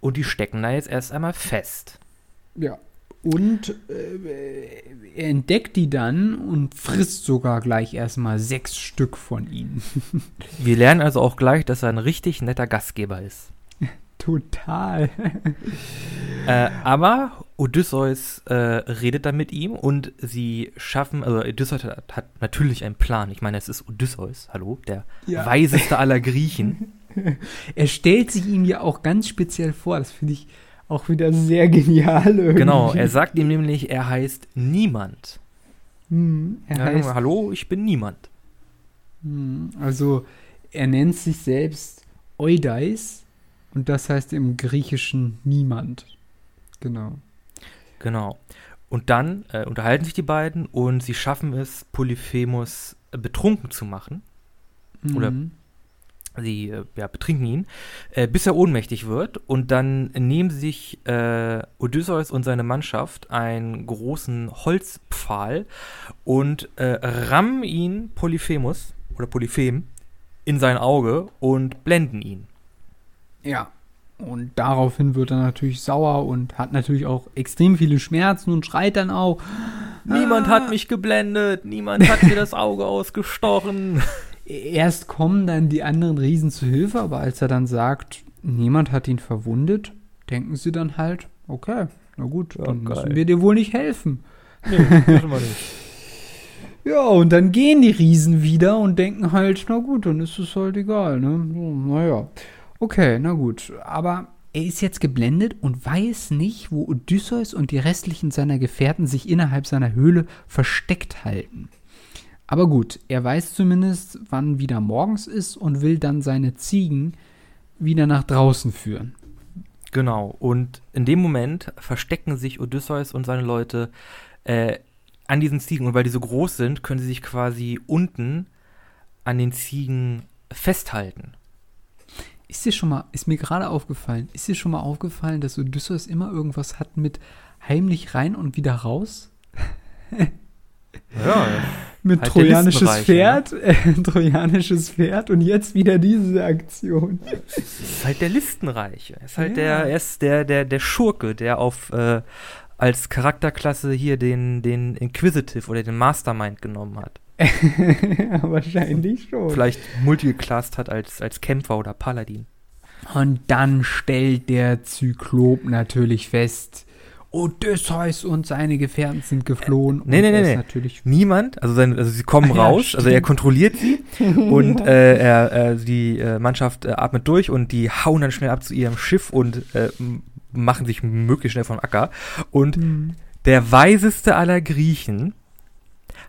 Und die stecken da jetzt erst einmal fest. ja. Und äh, er entdeckt die dann und frisst sogar gleich erstmal sechs Stück von ihnen. Wir lernen also auch gleich, dass er ein richtig netter Gastgeber ist. Total. Äh, aber Odysseus äh, redet dann mit ihm und sie schaffen, also Odysseus hat, hat natürlich einen Plan. Ich meine, es ist Odysseus, hallo, der Ja. weiseste aller Griechen. Er stellt sich ihm ja auch ganz speziell vor. Das finde ich auch wieder sehr genial. Irgendwie. Genau, er sagt ihm nämlich, er heißt Niemand. Hm, er Ja, heißt, hallo, ich bin Niemand. hm, also er nennt sich selbst Eudeis und das heißt im Griechischen niemand. Genau. Genau. Und dann äh, unterhalten sich die beiden und sie schaffen es, Polyphemus äh, betrunken zu machen. Oder- Mhm. Sie äh, ja, betrinken ihn, äh, bis er ohnmächtig wird. Und dann nehmen sich äh, Odysseus und seine Mannschaft einen großen Holzpfahl und äh, rammen ihn, Polyphemus oder Polyphem, in sein Auge und blenden ihn. Ja. Und daraufhin wird er natürlich sauer und hat natürlich auch extrem viele Schmerzen und schreit dann auch. Niemand Ah. hat mich geblendet, niemand hat mir das Auge ausgestochen. Erst kommen dann die anderen Riesen zu Hilfe, aber als er dann sagt, niemand hat ihn verwundet, denken sie dann halt, okay, na gut, Ja, dann geil. müssen wir dir wohl nicht helfen. nee, müssen wir nicht. Ja, und dann gehen die Riesen wieder und denken halt, na gut, dann ist es halt egal, ne? So, naja. Okay, na gut. Aber er ist jetzt geblendet und weiß nicht, wo Odysseus und die restlichen seiner Gefährten sich innerhalb seiner Höhle versteckt halten. Aber gut, er weiß zumindest, wann wieder morgens ist und will dann seine Ziegen wieder nach draußen führen. Genau. Und in dem Moment verstecken sich Odysseus und seine Leute äh, an diesen Ziegen. Und weil die so groß sind, können sie sich quasi unten an den Ziegen festhalten. Ist dir schon mal, ist mir gerade aufgefallen, ist dir schon mal aufgefallen, dass Odysseus immer irgendwas hat mit heimlich rein und wieder raus? Ja, mit Halt trojanisches Listenreiche, Pferd, äh, trojanisches Pferd und jetzt wieder diese Aktion. ist halt der Listenreiche. Ist halt Ja. der, er ist der, der, der Schurke, der auf äh, als Charakterklasse hier den, den Inquisitive oder den Mastermind genommen hat. wahrscheinlich schon. Vielleicht multigeclassed hat als, als Kämpfer oder Paladin. Und dann stellt der Zyklop natürlich fest, Odysseus und seine Gefährten sind geflohen. nee, und nee, nee, nee. Natürlich Niemand, also, sein, also sie kommen Ah ja, raus, also er stimmt. kontrolliert sie und äh, er, äh, die äh, Mannschaft äh, atmet durch und die hauen dann schnell ab zu ihrem Schiff und äh, machen sich möglichst schnell vom Acker. Und Hm. der weiseste aller Griechen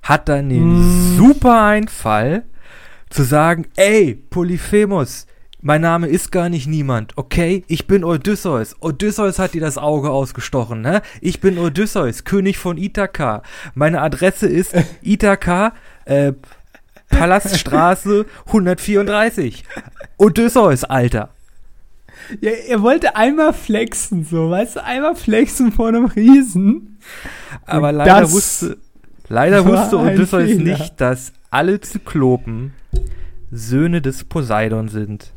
hat dann den Mm. super Einfall zu sagen, ey, Polyphemus, mein Name ist gar nicht niemand, okay? Ich bin Odysseus. Odysseus hat dir das Auge ausgestochen, ne? Ich bin Odysseus, König von Ithaka. Meine Adresse ist Ithaka, äh, Palaststraße 134. Odysseus, Alter. Ja, er wollte einmal flexen, so, weißt du, einmal flexen vor einem Riesen. Aber leider das wusste, leider war wusste Odysseus Fehler. nicht, dass alle Zyklopen Söhne des Poseidon sind.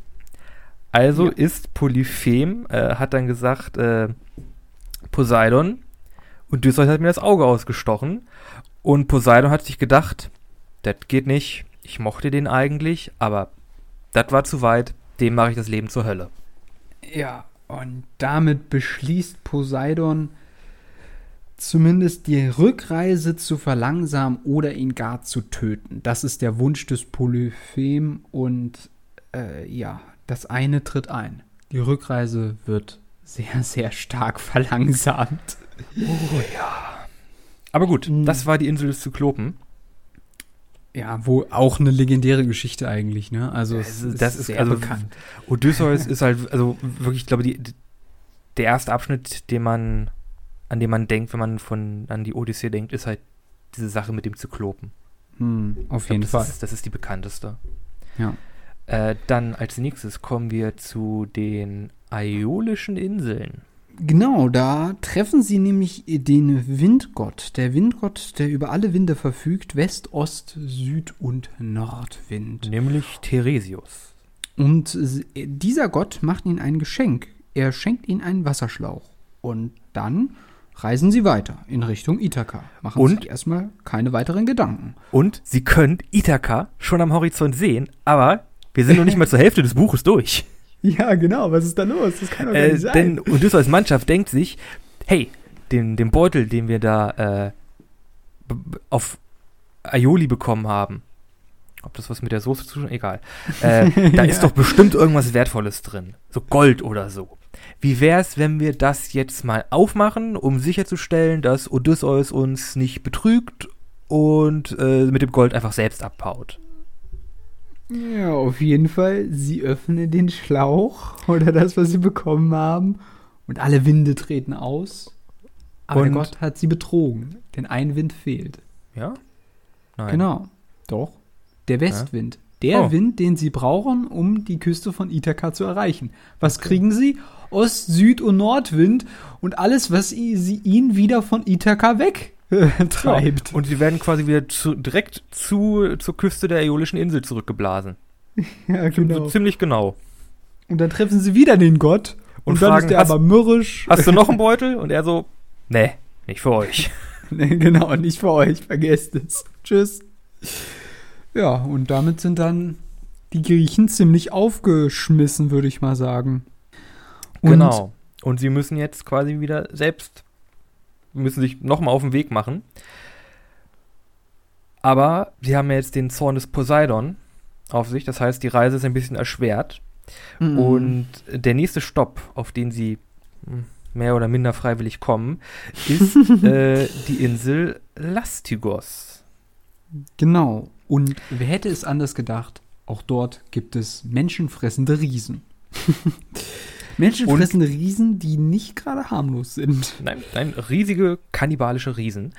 Also Ja. ist Polyphem, äh, hat dann gesagt, äh, Poseidon, Odysseus hat mir das Auge ausgestochen. Und Poseidon hat sich gedacht, das geht nicht, ich mochte den eigentlich, aber das war zu weit, dem mache ich das Leben zur Hölle. Ja, und damit beschließt Poseidon zumindest die Rückreise zu verlangsamen oder ihn gar zu töten. Das ist der Wunsch des Polyphem und äh, ja, das eine tritt ein. Die Rückreise wird sehr, sehr stark verlangsamt. Aber gut, Mhm. das war die Insel des Zyklopen. Ja, wo auch eine legendäre Geschichte eigentlich, ne? Also es Also, das ist sehr also bekannt. Odysseus ist halt, also wirklich, ich glaube, die, der erste Abschnitt, den man, an den man denkt, wenn man von, an die Odyssee denkt, ist halt diese Sache mit dem Zyklopen. Hm, auf glaub, jeden das Fall. Ist, das ist die bekannteste. Ja. Äh, dann als nächstes kommen wir zu den Aiolischen Inseln. Genau, da treffen sie nämlich den Windgott. Der Windgott, der über alle Winde verfügt, West, Ost, Süd und Nordwind. Nämlich Theresius. Und dieser Gott macht ihnen ein Geschenk. Er schenkt ihnen einen Wasserschlauch. Und dann reisen sie weiter in Richtung Ithaka. Machen Und? sich erstmal keine weiteren Gedanken. Und sie können Ithaka schon am Horizont sehen, aber wir sind noch nicht mal zur Hälfte des Buches durch. Ja, genau. Was ist da los? Das kann doch Äh, denn Odysseus Mannschaft denkt sich, hey, den, den Beutel, den wir da äh, auf Aioli bekommen haben, ob das was mit der Soße zu tun egal, äh, da ist doch bestimmt irgendwas Wertvolles drin, so Gold oder so. Wie wär's, wenn wir das jetzt mal aufmachen, um sicherzustellen, dass Odysseus uns nicht betrügt und äh, mit dem Gold einfach selbst abhaut? Ja, auf jeden Fall. Sie öffnen den Schlauch oder das, was sie bekommen haben. Und alle Winde treten aus. Aber Und- der Gott hat sie betrogen, denn ein Wind fehlt. Ja? Nein. Genau. Doch. Der Westwind. Der Oh. Wind, den sie brauchen, um die Küste von Ithaka zu erreichen. Was kriegen sie? Ost-, Süd- und Nordwind und alles, was sie ihn wieder von Ithaka weg äh, treibt. Ja, und sie werden quasi wieder zu, direkt zu, zur Küste der Äolischen Insel zurückgeblasen. Ja, So ziemlich genau. Und dann treffen sie wieder den Gott. Und, Und dann fragen, ist der hast- aber mürrisch. Hast du noch einen Beutel? Und er so, nee, nicht für euch. Nee, genau, nicht für euch, vergesst es. Tschüss. Ja, und damit sind dann die Griechen ziemlich aufgeschmissen, würde ich mal sagen. Und genau. Und sie müssen jetzt quasi wieder selbst, müssen sich nochmal auf den Weg machen. Aber sie haben ja jetzt den Zorn des Poseidon auf sich. Das heißt, die Reise ist ein bisschen erschwert. Mhm. Und der nächste Stopp, auf den sie mehr oder minder freiwillig kommen, ist äh, die Insel Lastigos. Genau. Und wer hätte es anders gedacht? Auch dort gibt es menschenfressende Riesen. menschenfressende und, Riesen, die nicht gerade harmlos sind. Nein, nein, riesige kannibalische Riesen.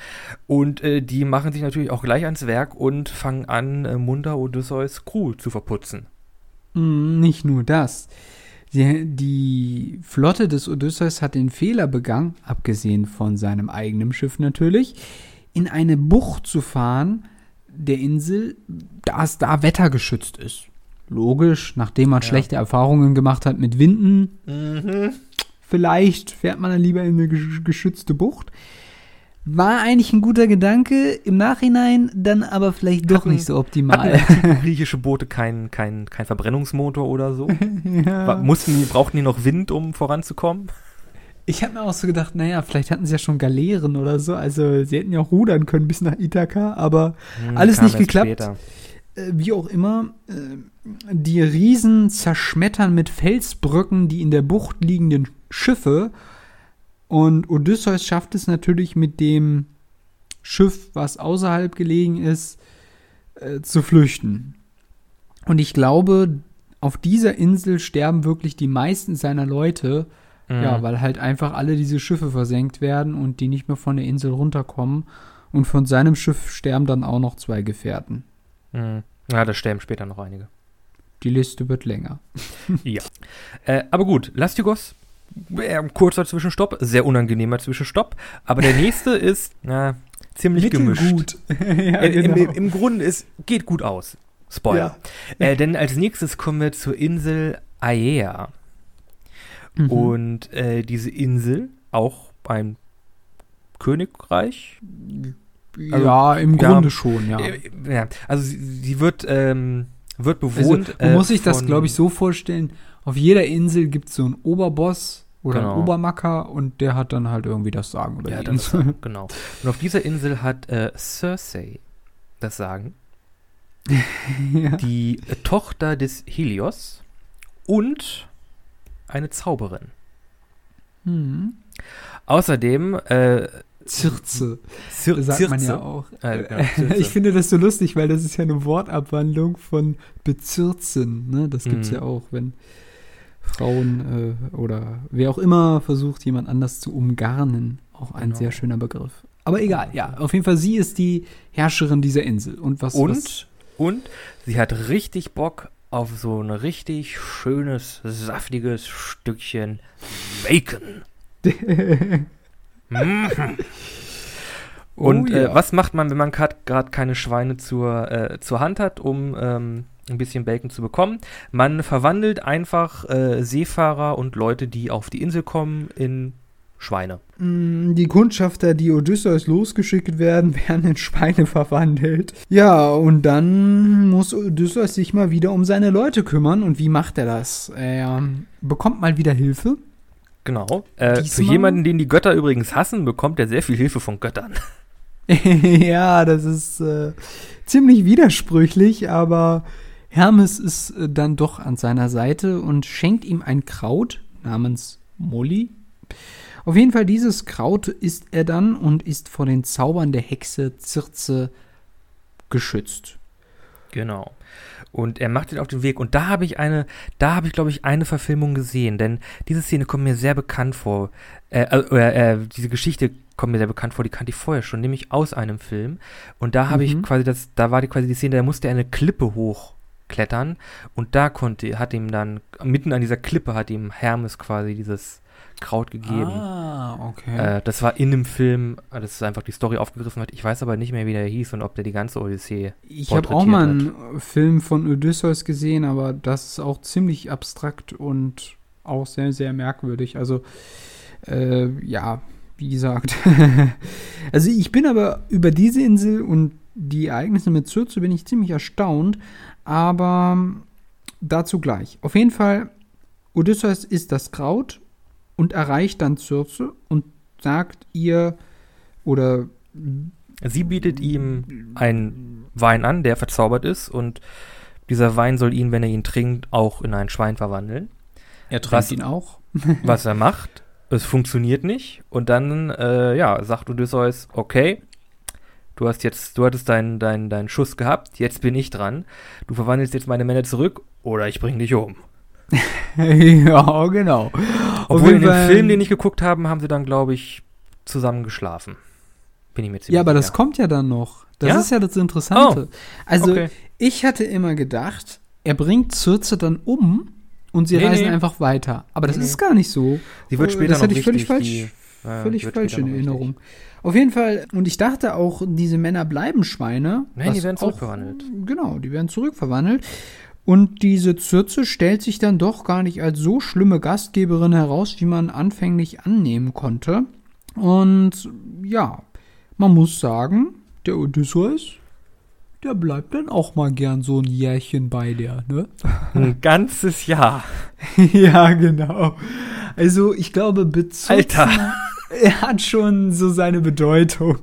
Und äh, die machen sich natürlich auch gleich ans Werk und fangen an, äh, Munda Odysseus Crew zu verputzen. Mm, nicht nur das. Die, die, Flotte des Odysseus hat den Fehler begangen, abgesehen von seinem eigenen Schiff natürlich, in eine Bucht zu fahren der Insel, da es da wettergeschützt ist. Logisch, nachdem man ja. schlechte Erfahrungen gemacht hat mit Winden. Mhm. Vielleicht fährt man dann lieber in eine geschützte Bucht. War eigentlich ein guter Gedanke, im Nachhinein dann aber vielleicht doch hatten, nicht so optimal. Griechische Boote keinen kein, kein Verbrennungsmotor oder so? ja. Mussten die, brauchten die noch Wind, um voranzukommen? Ich habe mir auch so gedacht, naja, vielleicht hatten sie ja schon Galeeren oder so. Also sie hätten ja auch rudern können bis nach Ithaka, aber hm, alles nicht geklappt. Äh, wie auch immer, äh, die Riesen zerschmettern mit Felsbrücken die in der Bucht liegenden Schiffe und Odysseus schafft es natürlich mit dem Schiff, was außerhalb gelegen ist, äh, zu flüchten. Und ich glaube, auf dieser Insel sterben wirklich die meisten seiner Leute. Mhm. Ja, weil halt einfach alle diese Schiffe versenkt werden und die nicht mehr von der Insel runterkommen. Und von seinem Schiff sterben dann auch noch zwei Gefährten. Mhm. Ja, da sterben später noch einige. Die Liste wird länger. ja. Äh, aber gut, Lastigos äh, kurzer Zwischenstopp, sehr unangenehmer Zwischenstopp. Aber der nächste ist äh, ziemlich gemischt. Gut. ja, äh, genau. im, Im Grunde ist, geht gut aus. Spoiler. Ja. Äh, denn als nächstes kommen wir zur Insel Aea. Mhm. Und äh, diese Insel, auch ein Königreich. Also, ja, im Grunde schon, ja. Äh, ja. Also sie, sie wird, ähm, wird bewohnt. Also, man muss sich das, glaube ich, so vorstellen. Auf jeder Insel gibt es so einen Oberboss oder genau. einen Obermacker und der hat dann halt irgendwie das Sagen über ja, die Insel. Ist, genau. Und auf dieser Insel hat äh, Cersei das Sagen. ja. Die äh, Tochter des Helios und eine Zauberin. Mhm. Außerdem äh, Zirze. Zir sagt Zirze. man ja auch. Äh, genau, ich finde das so lustig, weil das ist ja eine Wortabwandlung von bezirzen. Ne? Das gibt es mhm. ja auch, wenn Frauen äh, oder wer auch immer versucht, jemand anders zu umgarnen. Auch ein genau. sehr schöner Begriff. Aber egal, ja, auf jeden Fall, sie ist die Herrscherin dieser Insel. Und was? Und, was? und sie hat richtig Bock auf so ein richtig schönes, saftiges Stückchen Bacon. mhm. Und oh, ja. äh, was macht man, wenn man gerade keine Schweine zur, äh, zur Hand hat, um ähm, ein bisschen Bacon zu bekommen. Man verwandelt einfach äh, Seefahrer und Leute, die auf die Insel kommen, in Schweine. Mm, die Kundschafter, die Odysseus losgeschickt werden, werden in Schweine verwandelt. Ja, und dann muss Odysseus sich mal wieder um seine Leute kümmern. Und wie macht er das? Er bekommt mal wieder Hilfe. Genau. Äh, für jemanden, den die Götter übrigens hassen, bekommt er sehr viel Hilfe von Göttern. ja, das ist äh, ziemlich widersprüchlich, aber Hermes ist äh, dann doch an seiner Seite und schenkt ihm ein Kraut namens Molly. Auf jeden Fall dieses Kraut isst er dann und ist vor den Zaubern der Hexe Zirze geschützt. Genau. Und er macht ihn auf den Weg. Und da habe ich eine, da habe ich, glaube ich, eine Verfilmung gesehen. Denn diese Szene kommt mir sehr bekannt vor. Äh, äh, äh, diese Geschichte kommt mir sehr bekannt vor, die kannte ich vorher schon, nämlich aus einem Film. Und da habe mhm. ich quasi das, da war die quasi die Szene, da musste er eine Klippe hoch klettern. Und da konnte, hat ihm dann, mitten an dieser Klippe hat ihm Hermes quasi dieses Kraut gegeben. Ah, okay. Äh, das war in einem Film, äh, das ist einfach die Story aufgegriffen hat. Ich weiß aber nicht mehr, wie der hieß und ob der die ganze Odyssee Ich habe auch mal einen hat. Film von Odysseus gesehen, aber das ist auch ziemlich abstrakt und auch sehr, sehr merkwürdig. Also, äh, ja, wie gesagt. also ich bin aber über diese Insel und die Ereignisse mit Circe bin ich ziemlich erstaunt, aber dazu gleich. Auf jeden Fall, Odysseus isst das Kraut und erreicht dann Circe und sagt ihr oder sie bietet ihm einen Wein an, der verzaubert ist und Dieser Wein soll ihn, wenn er ihn trinkt, auch in ein Schwein verwandeln. Er trinkt Was- ihn auch. Was er macht, es funktioniert nicht. Und dann, äh, ja, sagt Odysseus, okay, du hast jetzt, du hattest deinen dein, deinen Schuss gehabt, jetzt bin ich dran. Du verwandelst jetzt meine Männer zurück oder ich bring dich um. ja, genau. Obwohl in dem Film, den ich geguckt habe, haben sie dann, glaube ich, zusammen geschlafen. Bin ich mir ziemlich Ja, aber das sicher. kommt ja dann noch. Das Ja? ist ja das Interessante. Also, Okay. ich hatte immer gedacht, er bringt Circe dann um und sie Nee, reisen nee. einfach weiter. Aber das Nee, ist gar nicht so. Sie wird Oh, später das noch hatte ich völlig falsch- die, äh, Völlig falsch in Erinnerung. wichtig. Auf jeden Fall, und ich dachte auch, diese Männer bleiben Schweine. Nein, die werden auch- zurückverwandelt. Genau, die werden zurückverwandelt. Und diese Circe stellt sich dann doch gar nicht als so schlimme Gastgeberin heraus, wie man anfänglich annehmen konnte. Und ja, man muss sagen, der Odysseus, der bleibt dann auch mal gern so ein Jährchen bei der, ne? Ein ganzes Jahr. ja, genau. Also ich glaube, Bezirze, Alter. er hat schon so seine Bedeutung.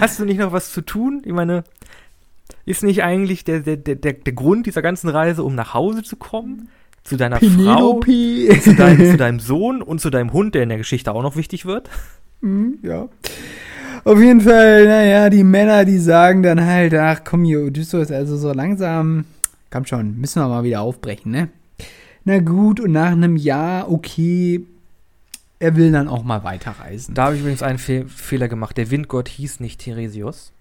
Hast du nicht noch was zu tun? Ich meine, ist nicht eigentlich der, der, der, der, Grund dieser ganzen Reise, um nach Hause zu kommen? Zu deiner Frau, Penelope. zu deinem, zu deinem Sohn und zu deinem Hund, der in der Geschichte auch noch wichtig wird? Hm, ja. Auf jeden Fall, naja, die Männer, die sagen dann halt, ach komm hier, Odysseus, also so langsam, komm schon, müssen wir mal wieder aufbrechen, ne? Na gut, und nach einem Jahr, okay, er will dann auch mal weiterreisen. Da habe ich übrigens einen Fe Fehler gemacht. Der Windgott hieß nicht Theresios.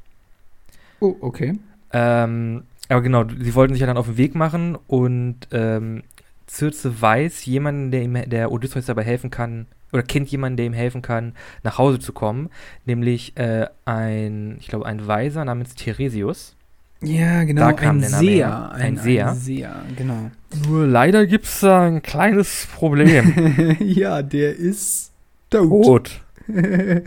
oh, okay. Ähm, aber genau, sie wollten sich ja dann auf den Weg machen und ähm, Circe weiß jemanden, der, ihm, der Odysseus dabei helfen kann, oder kennt jemanden, der ihm helfen kann, nach Hause zu kommen, nämlich äh, ein, ich glaube, ein Weiser namens Theresius. Ja, genau, Da kam ein der Name Seher. her. Ein, Ein Seher. Ein Seher, genau. Nur leider gibt es da ein kleines Problem. ja, der ist tot. Tot.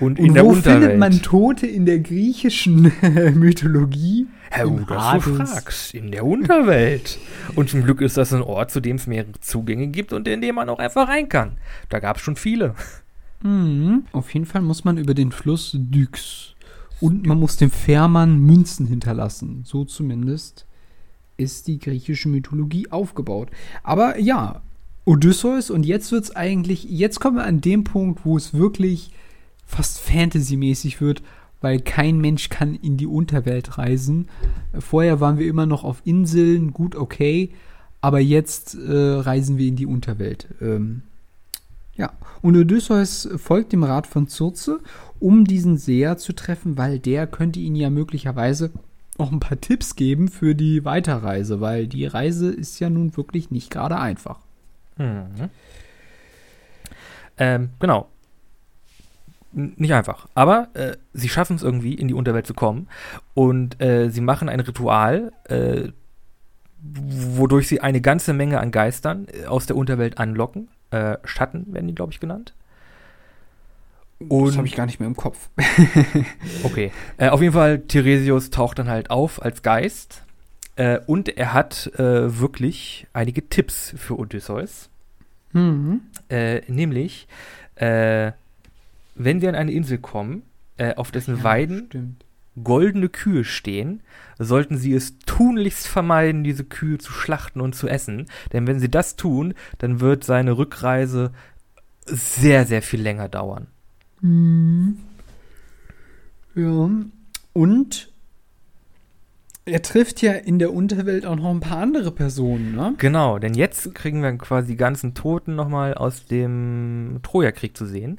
Und, Und der wo Unterwelt. findet man Tote in der griechischen Mythologie? Herr Im dass du Hades. fragst, in der Unterwelt. Und zum Glück ist das ein Ort, zu dem es mehrere Zugänge gibt und in dem man auch einfach rein kann. Da gab es schon viele. Mhm. Auf jeden Fall muss man über den Fluss Dyx und man muss dem Fährmann Münzen hinterlassen. So zumindest ist die griechische Mythologie aufgebaut. Aber ja, Odysseus und jetzt wird's eigentlich, jetzt kommen wir an dem Punkt, wo es wirklich fast Fantasy-mäßig wird, weil kein Mensch kann in die Unterwelt reisen. Vorher waren wir immer noch auf Inseln, gut, okay, aber jetzt äh, reisen wir in die Unterwelt. Ähm, ja, und Odysseus folgt dem Rat von Circe, um diesen Seher zu treffen, weil der könnte ihn ja möglicherweise auch ein paar Tipps geben für die Weiterreise, weil die Reise ist ja nun wirklich nicht gerade einfach. Mhm. Ähm, genau. Nicht einfach. Aber äh, sie schaffen es irgendwie, in die Unterwelt zu kommen. Und äh, sie machen ein Ritual, äh, wodurch sie eine ganze Menge an Geistern äh, aus der Unterwelt anlocken. Äh, Schatten werden die, glaube ich, genannt. Und- das habe ich gar nicht mehr im Kopf. Okay. Äh, auf jeden Fall, Theresius taucht dann halt auf als Geist. Äh, und er hat äh, wirklich einige Tipps für Odysseus. Mhm. Äh, nämlich, äh, wenn wir an eine Insel kommen, äh, auf dessen Weiden Stimmt. goldene Kühe stehen, sollten sie es tunlichst vermeiden, diese Kühe zu schlachten und zu essen. Denn wenn sie das tun, dann wird seine Rückreise sehr, sehr viel länger dauern. Mhm. Ja. Und er trifft ja in der Unterwelt auch noch ein paar andere Personen, ne? Genau, denn jetzt kriegen wir quasi die ganzen Toten nochmal aus dem Trojakrieg zu sehen.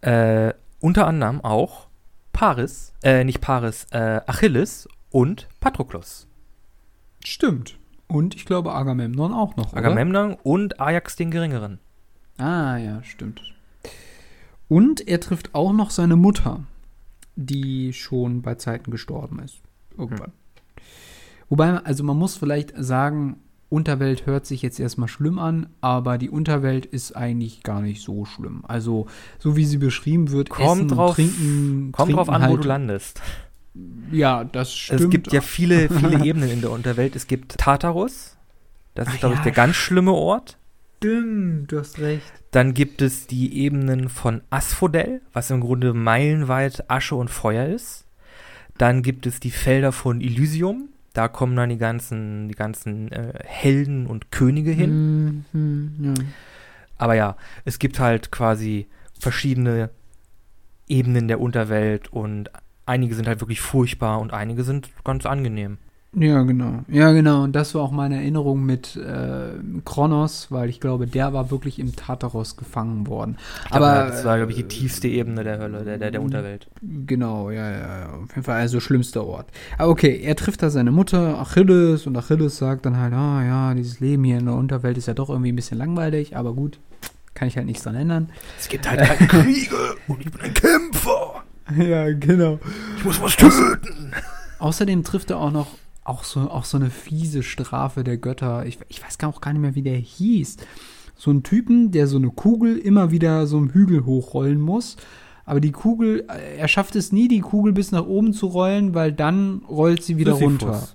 Äh, unter anderem auch Paris, äh, nicht Paris, äh, Achilles und Patroklos. Stimmt. Und ich glaube Agamemnon auch noch. oder? Agamemnon und Ajax den Geringeren. Ah, ja, stimmt. Und er trifft auch noch seine Mutter, die schon bei Zeiten gestorben ist. Irgendwann. Wobei, also man muss vielleicht sagen, Unterwelt hört sich jetzt erstmal schlimm an, aber die Unterwelt ist eigentlich gar nicht so schlimm. Also, so wie sie beschrieben wird, Kommt Essen drauf- Trinken. Kommt drauf trinken an, wo halt, du landest. Ja, das stimmt. Es gibt ja viele, viele Ebenen in der Unterwelt. Es gibt Tartarus. Das ist, glaube ich, ja, der ganz schlimme Ort. Stimmt, du hast recht. Dann gibt es die Ebenen von Asphodel, was im Grunde meilenweit Asche und Feuer ist. Dann gibt es die Felder von Elysium. Da kommen dann die ganzen, die ganzen äh, Helden und Könige hin. Mhm, ja. Aber ja, es gibt halt quasi verschiedene Ebenen der Unterwelt und einige sind halt wirklich furchtbar und einige sind ganz angenehm. Ja, genau. Ja, genau. Und das war auch meine Erinnerung mit äh, Kronos, weil ich glaube, der war wirklich im Tartaros gefangen worden. Glaube, Aber das war, glaube ich, die tiefste Ebene der Hölle, der, der, der Unterwelt. Genau, ja, ja, ja. Auf jeden Fall also schlimmster Ort. Aber okay, er trifft da seine Mutter, Achilles, und Achilles sagt dann halt, ah ja, dieses Leben hier in der Unterwelt ist ja doch irgendwie ein bisschen langweilig, aber gut, kann ich halt nichts dran ändern. Es gibt halt keine Kriege und ich bin ein Kämpfer. ja, genau. Ich muss was töten. Außerdem trifft er auch noch auch so, auch so eine fiese Strafe der Götter. Ich, ich weiß gar auch gar nicht mehr, wie der hieß. So ein Typen, der so eine Kugel immer wieder so einen Hügel hochrollen muss. Aber die Kugel, äh, er schafft es nie, die Kugel bis nach oben zu rollen, weil dann rollt sie wieder Sisyphus. runter.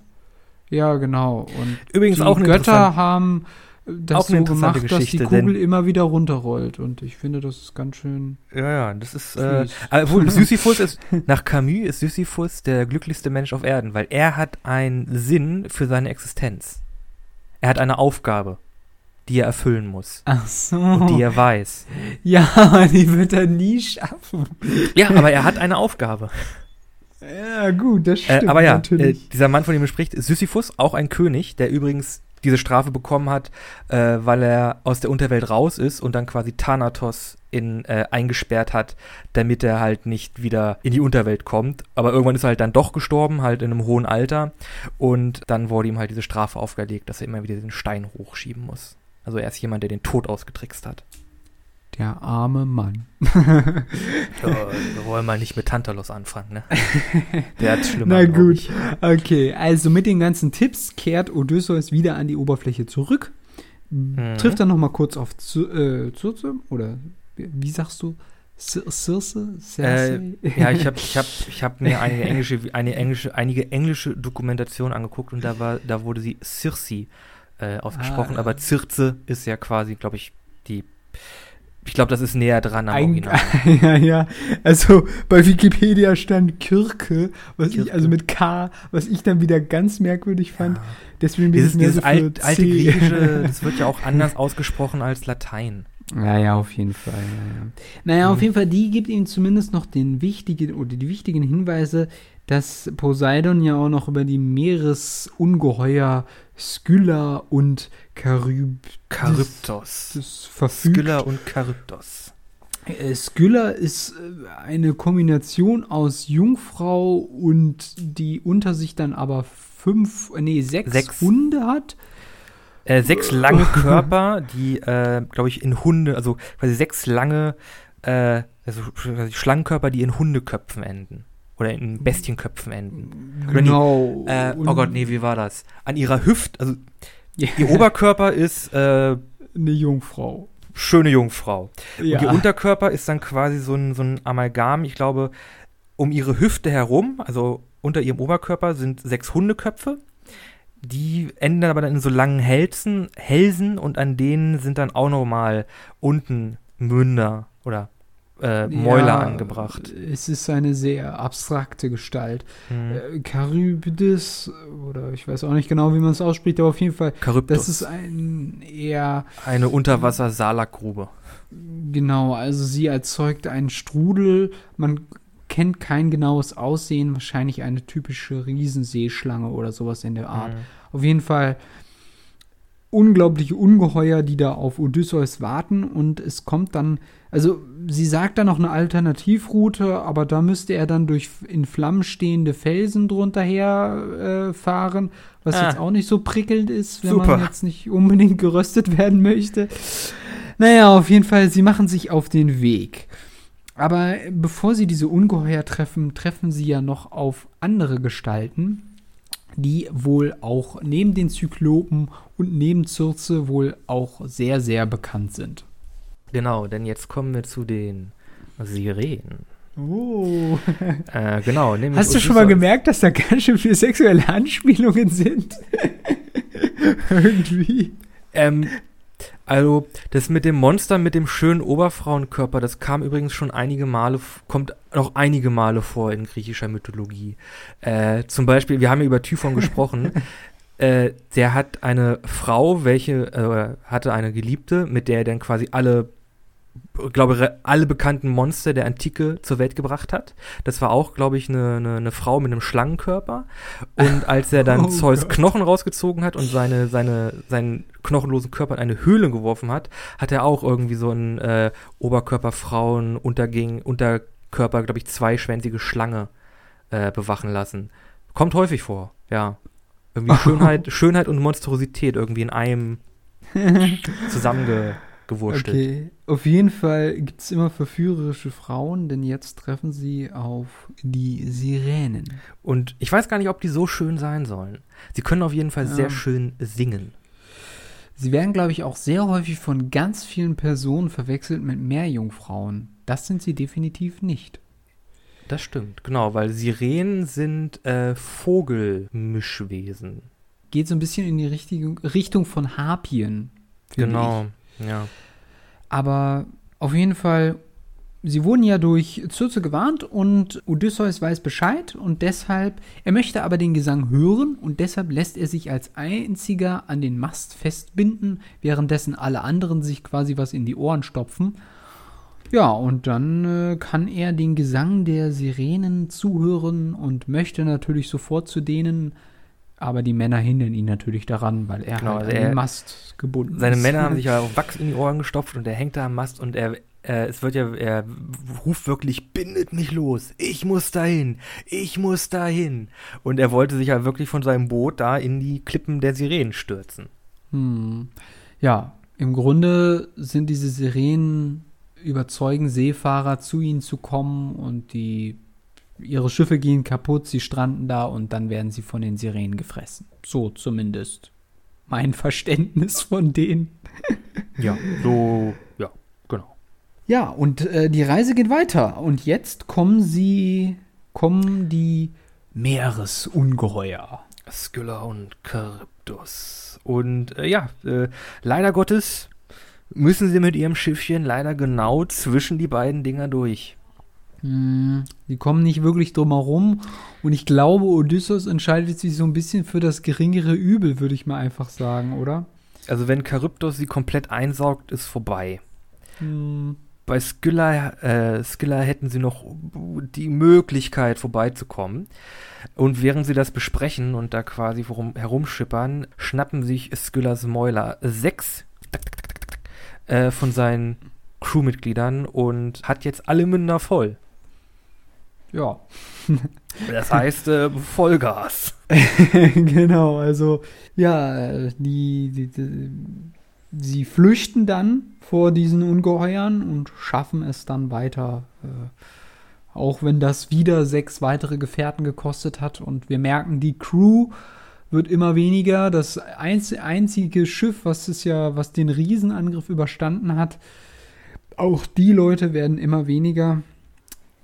Ja, genau. Und Übrigens die auch Götter haben das auch eine so interessante gemacht, dass die Geschichte, Kugel immer wieder runterrollt. Und ich finde, das ist ganz schön. Ja, ja, das ist. Äh, obwohl, Sisyphus ist, nach Camus ist Sisyphus der glücklichste Mensch auf Erden, weil er hat einen Sinn für seine Existenz. Er hat eine Aufgabe, die er erfüllen muss Ach so. und die er weiß. ja, die wird er nie schaffen. Ja, aber er hat eine Aufgabe. Ja, gut, das Äh, stimmt aber ja, äh, natürlich. dieser Mann, von dem er spricht, ist Sisyphus, auch ein König, der übrigens diese Strafe bekommen hat, äh, weil er aus der Unterwelt raus ist und dann quasi Thanatos in, äh, eingesperrt hat, damit er halt nicht wieder in die Unterwelt kommt. Aber irgendwann ist er halt dann doch gestorben, halt in einem hohen Alter. Und dann wurde ihm halt diese Strafe aufgelegt, dass er immer wieder den Stein hochschieben muss. Also er ist jemand, der den Tod ausgetrickst hat. Der arme Mann. Ja, wir wollen mal nicht mit Tantalos anfangen, ne? Der hat's schlimmer. Na gut. ich. Okay, also mit den ganzen Tipps kehrt Odysseus wieder an die Oberfläche zurück. Mhm. Trifft dann noch mal kurz auf äh, Circe oder wie sagst du? Cir- Circe? Cersei? Ja, ich habe ich hab, ich hab mir einige englische, eine englische, einige englische Dokumentationen angeguckt und da war, da wurde sie Circe äh, ausgesprochen, Ah. aber Circe ist ja quasi, glaube ich, die. Ich glaube, das ist näher dran am Eig- Original. ja, ja. Also bei Wikipedia stand Kirke, was Kirke. ich, also mit K, was ich dann wieder ganz merkwürdig fand. Deswegen bin Dieses, ich dieses so alt, alte. Griechische, das wird ja auch anders ausgesprochen als Latein. Ja, ja, auf jeden Fall. Ja, ja. Naja, auf Mhm. jeden Fall, die gibt ihm zumindest noch den wichtigen oder die wichtigen Hinweise, dass Poseidon ja auch noch über die Meeresungeheuer Skylla und Charybdis Charybdos. verfügt. Skylla und Charybdos. Äh, Skylla ist äh, eine Kombination aus Jungfrau und die unter sich dann aber fünf, äh, nee, sechs, Sechs. Hunde hat. Äh, sechs lange Körper, die, äh, glaube ich, in Hunde, also quasi sechs lange, äh, also Schlangenkörper, die in Hundeköpfen enden. Oder in Bestienköpfen enden. Oder die- Genau. Äh, oh Gott, nee, wie war das? An ihrer Hüfte, also Ja, ihr Oberkörper ist äh, eine Jungfrau. schöne Jungfrau. Ja. Und ihr Unterkörper ist dann quasi so ein, so ein Amalgam, ich glaube, um ihre Hüfte herum, also unter ihrem Oberkörper sind sechs Hundeköpfe. Die enden dann aber dann in so langen Hälsen, Hälsen und an denen sind dann auch nochmal unten Münder oder äh, Mäuler Ja, angebracht. Es ist eine sehr abstrakte Gestalt. Mhm. Charybdis, oder ich weiß auch nicht genau, wie man es ausspricht, aber auf jeden Fall, Charybdis. das ist ein eher, eine Unterwasser-Salakgrube. genau, also sie erzeugt einen Strudel. Man kennt kein genaues Aussehen, wahrscheinlich eine typische Riesenseeschlange oder sowas in der Art. Mhm. Auf jeden Fall unglaubliche Ungeheuer, die da auf Odysseus warten und es kommt dann, also sie sagt dann noch eine Alternativroute, aber da müsste er dann durch in Flammen stehende Felsen drunter her äh, fahren, was Ah. jetzt auch nicht so prickelnd ist, wenn Super. man jetzt nicht unbedingt geröstet werden möchte. Naja, auf jeden Fall, sie machen sich auf den Weg. Aber bevor sie diese Ungeheuer treffen, treffen sie ja noch auf andere Gestalten, die wohl auch neben den Zyklopen und neben Circe wohl auch sehr, sehr bekannt sind. Genau, denn jetzt kommen wir zu den Sirenen. Oh. Äh, genau, Hast du schon mal gemerkt, dass da ganz schön viele sexuelle Anspielungen sind? Irgendwie. Ähm, Also, das mit dem Monster mit dem schönen Oberfrauenkörper, das kam übrigens schon einige Male, kommt noch einige Male vor in griechischer Mythologie. Äh, zum Beispiel, wir haben ja über Typhon gesprochen. Äh, der hat eine Frau, welche äh, hatte eine Geliebte, mit der er dann quasi alle glaube, alle bekannten Monster der Antike zur Welt gebracht hat. Das war auch, glaube ich, eine, eine, eine, Frau mit einem Schlangenkörper. Und als er dann oh Zeus Gott. Knochen rausgezogen hat und seine, seine, seinen knochenlosen Körper in eine Höhle geworfen hat, hat er auch irgendwie so einen äh, Oberkörperfrauen unterging, Unterkörper, glaube ich, zweischwänzige Schlange äh, bewachen lassen. Kommt häufig vor, ja. Irgendwie Schönheit, Schönheit und Monstrosität irgendwie in einem zusammenge gewurschtelt. Okay, auf jeden Fall gibt es immer verführerische Frauen, denn jetzt treffen sie auf die Sirenen. Und ich weiß gar nicht, ob die so schön sein sollen. Sie können auf jeden Fall sehr schön singen. Sie werden, glaube ich, auch sehr häufig von ganz vielen Personen verwechselt mit Meerjungfrauen. Das sind sie definitiv nicht. Das stimmt, genau, weil Sirenen sind äh, Vogelmischwesen. Geht so ein bisschen in die Richtung, Richtung von Harpien. Genau. Ich. Ja. Aber auf jeden Fall, sie wurden ja durch Circe gewarnt und Odysseus weiß Bescheid und deshalb, er möchte aber den Gesang hören und deshalb lässt er sich als einziger an den Mast festbinden, währenddessen alle anderen sich quasi was in die Ohren stopfen. Ja, und dann äh, kann er den Gesang der Sirenen zuhören und möchte natürlich sofort zu denen aber die Männer hindern ihn natürlich daran, weil er genau, halt also an den Mast gebunden seine ist. Seine Männer haben sich ja auch Wachs in die Ohren gestopft und er hängt da am Mast und er, äh, es wird ja, er ruft wirklich, bindet mich los, ich muss dahin, ich muss dahin. Und er wollte sich ja wirklich von seinem Boot da in die Klippen der Sirenen stürzen. Hm. Ja, im Grunde sind diese Sirenen überzeugen Seefahrer zu ihnen zu kommen und die ihre Schiffe gehen kaputt, sie stranden da und dann werden sie von den Sirenen gefressen. So zumindest mein Verständnis von denen. ja, so, ja, genau. Ja, und äh, die Reise geht weiter. Und jetzt kommen sie, kommen die Meeresungeheuer. Skylla und Charybdis. Und äh, ja, äh, leider Gottes müssen sie mit ihrem Schiffchen leider genau zwischen die beiden Dinger durch. Die kommen nicht wirklich drum herum. Und ich glaube, Odysseus entscheidet sich so ein bisschen für das geringere Übel, würde ich mal einfach sagen, oder? Also wenn Charybdis sie komplett einsaugt, ist vorbei. Hm. Bei Skylla, äh, Skylla hätten sie noch die Möglichkeit vorbeizukommen. Und während sie das besprechen und da quasi herumschippern, schnappen sich Skyllas Mäuler sechs äh, von seinen Crewmitgliedern und hat jetzt alle Münder voll. Ja. Das heißt äh, Vollgas. genau, also ja, die, die, die, sie flüchten dann vor diesen Ungeheuern und schaffen es dann weiter, äh, auch wenn das wieder sechs weitere Gefährten gekostet hat und wir merken, die Crew wird immer weniger. Das einzige Schiff, was es ja, was den Riesenangriff überstanden hat, auch die Leute werden immer weniger.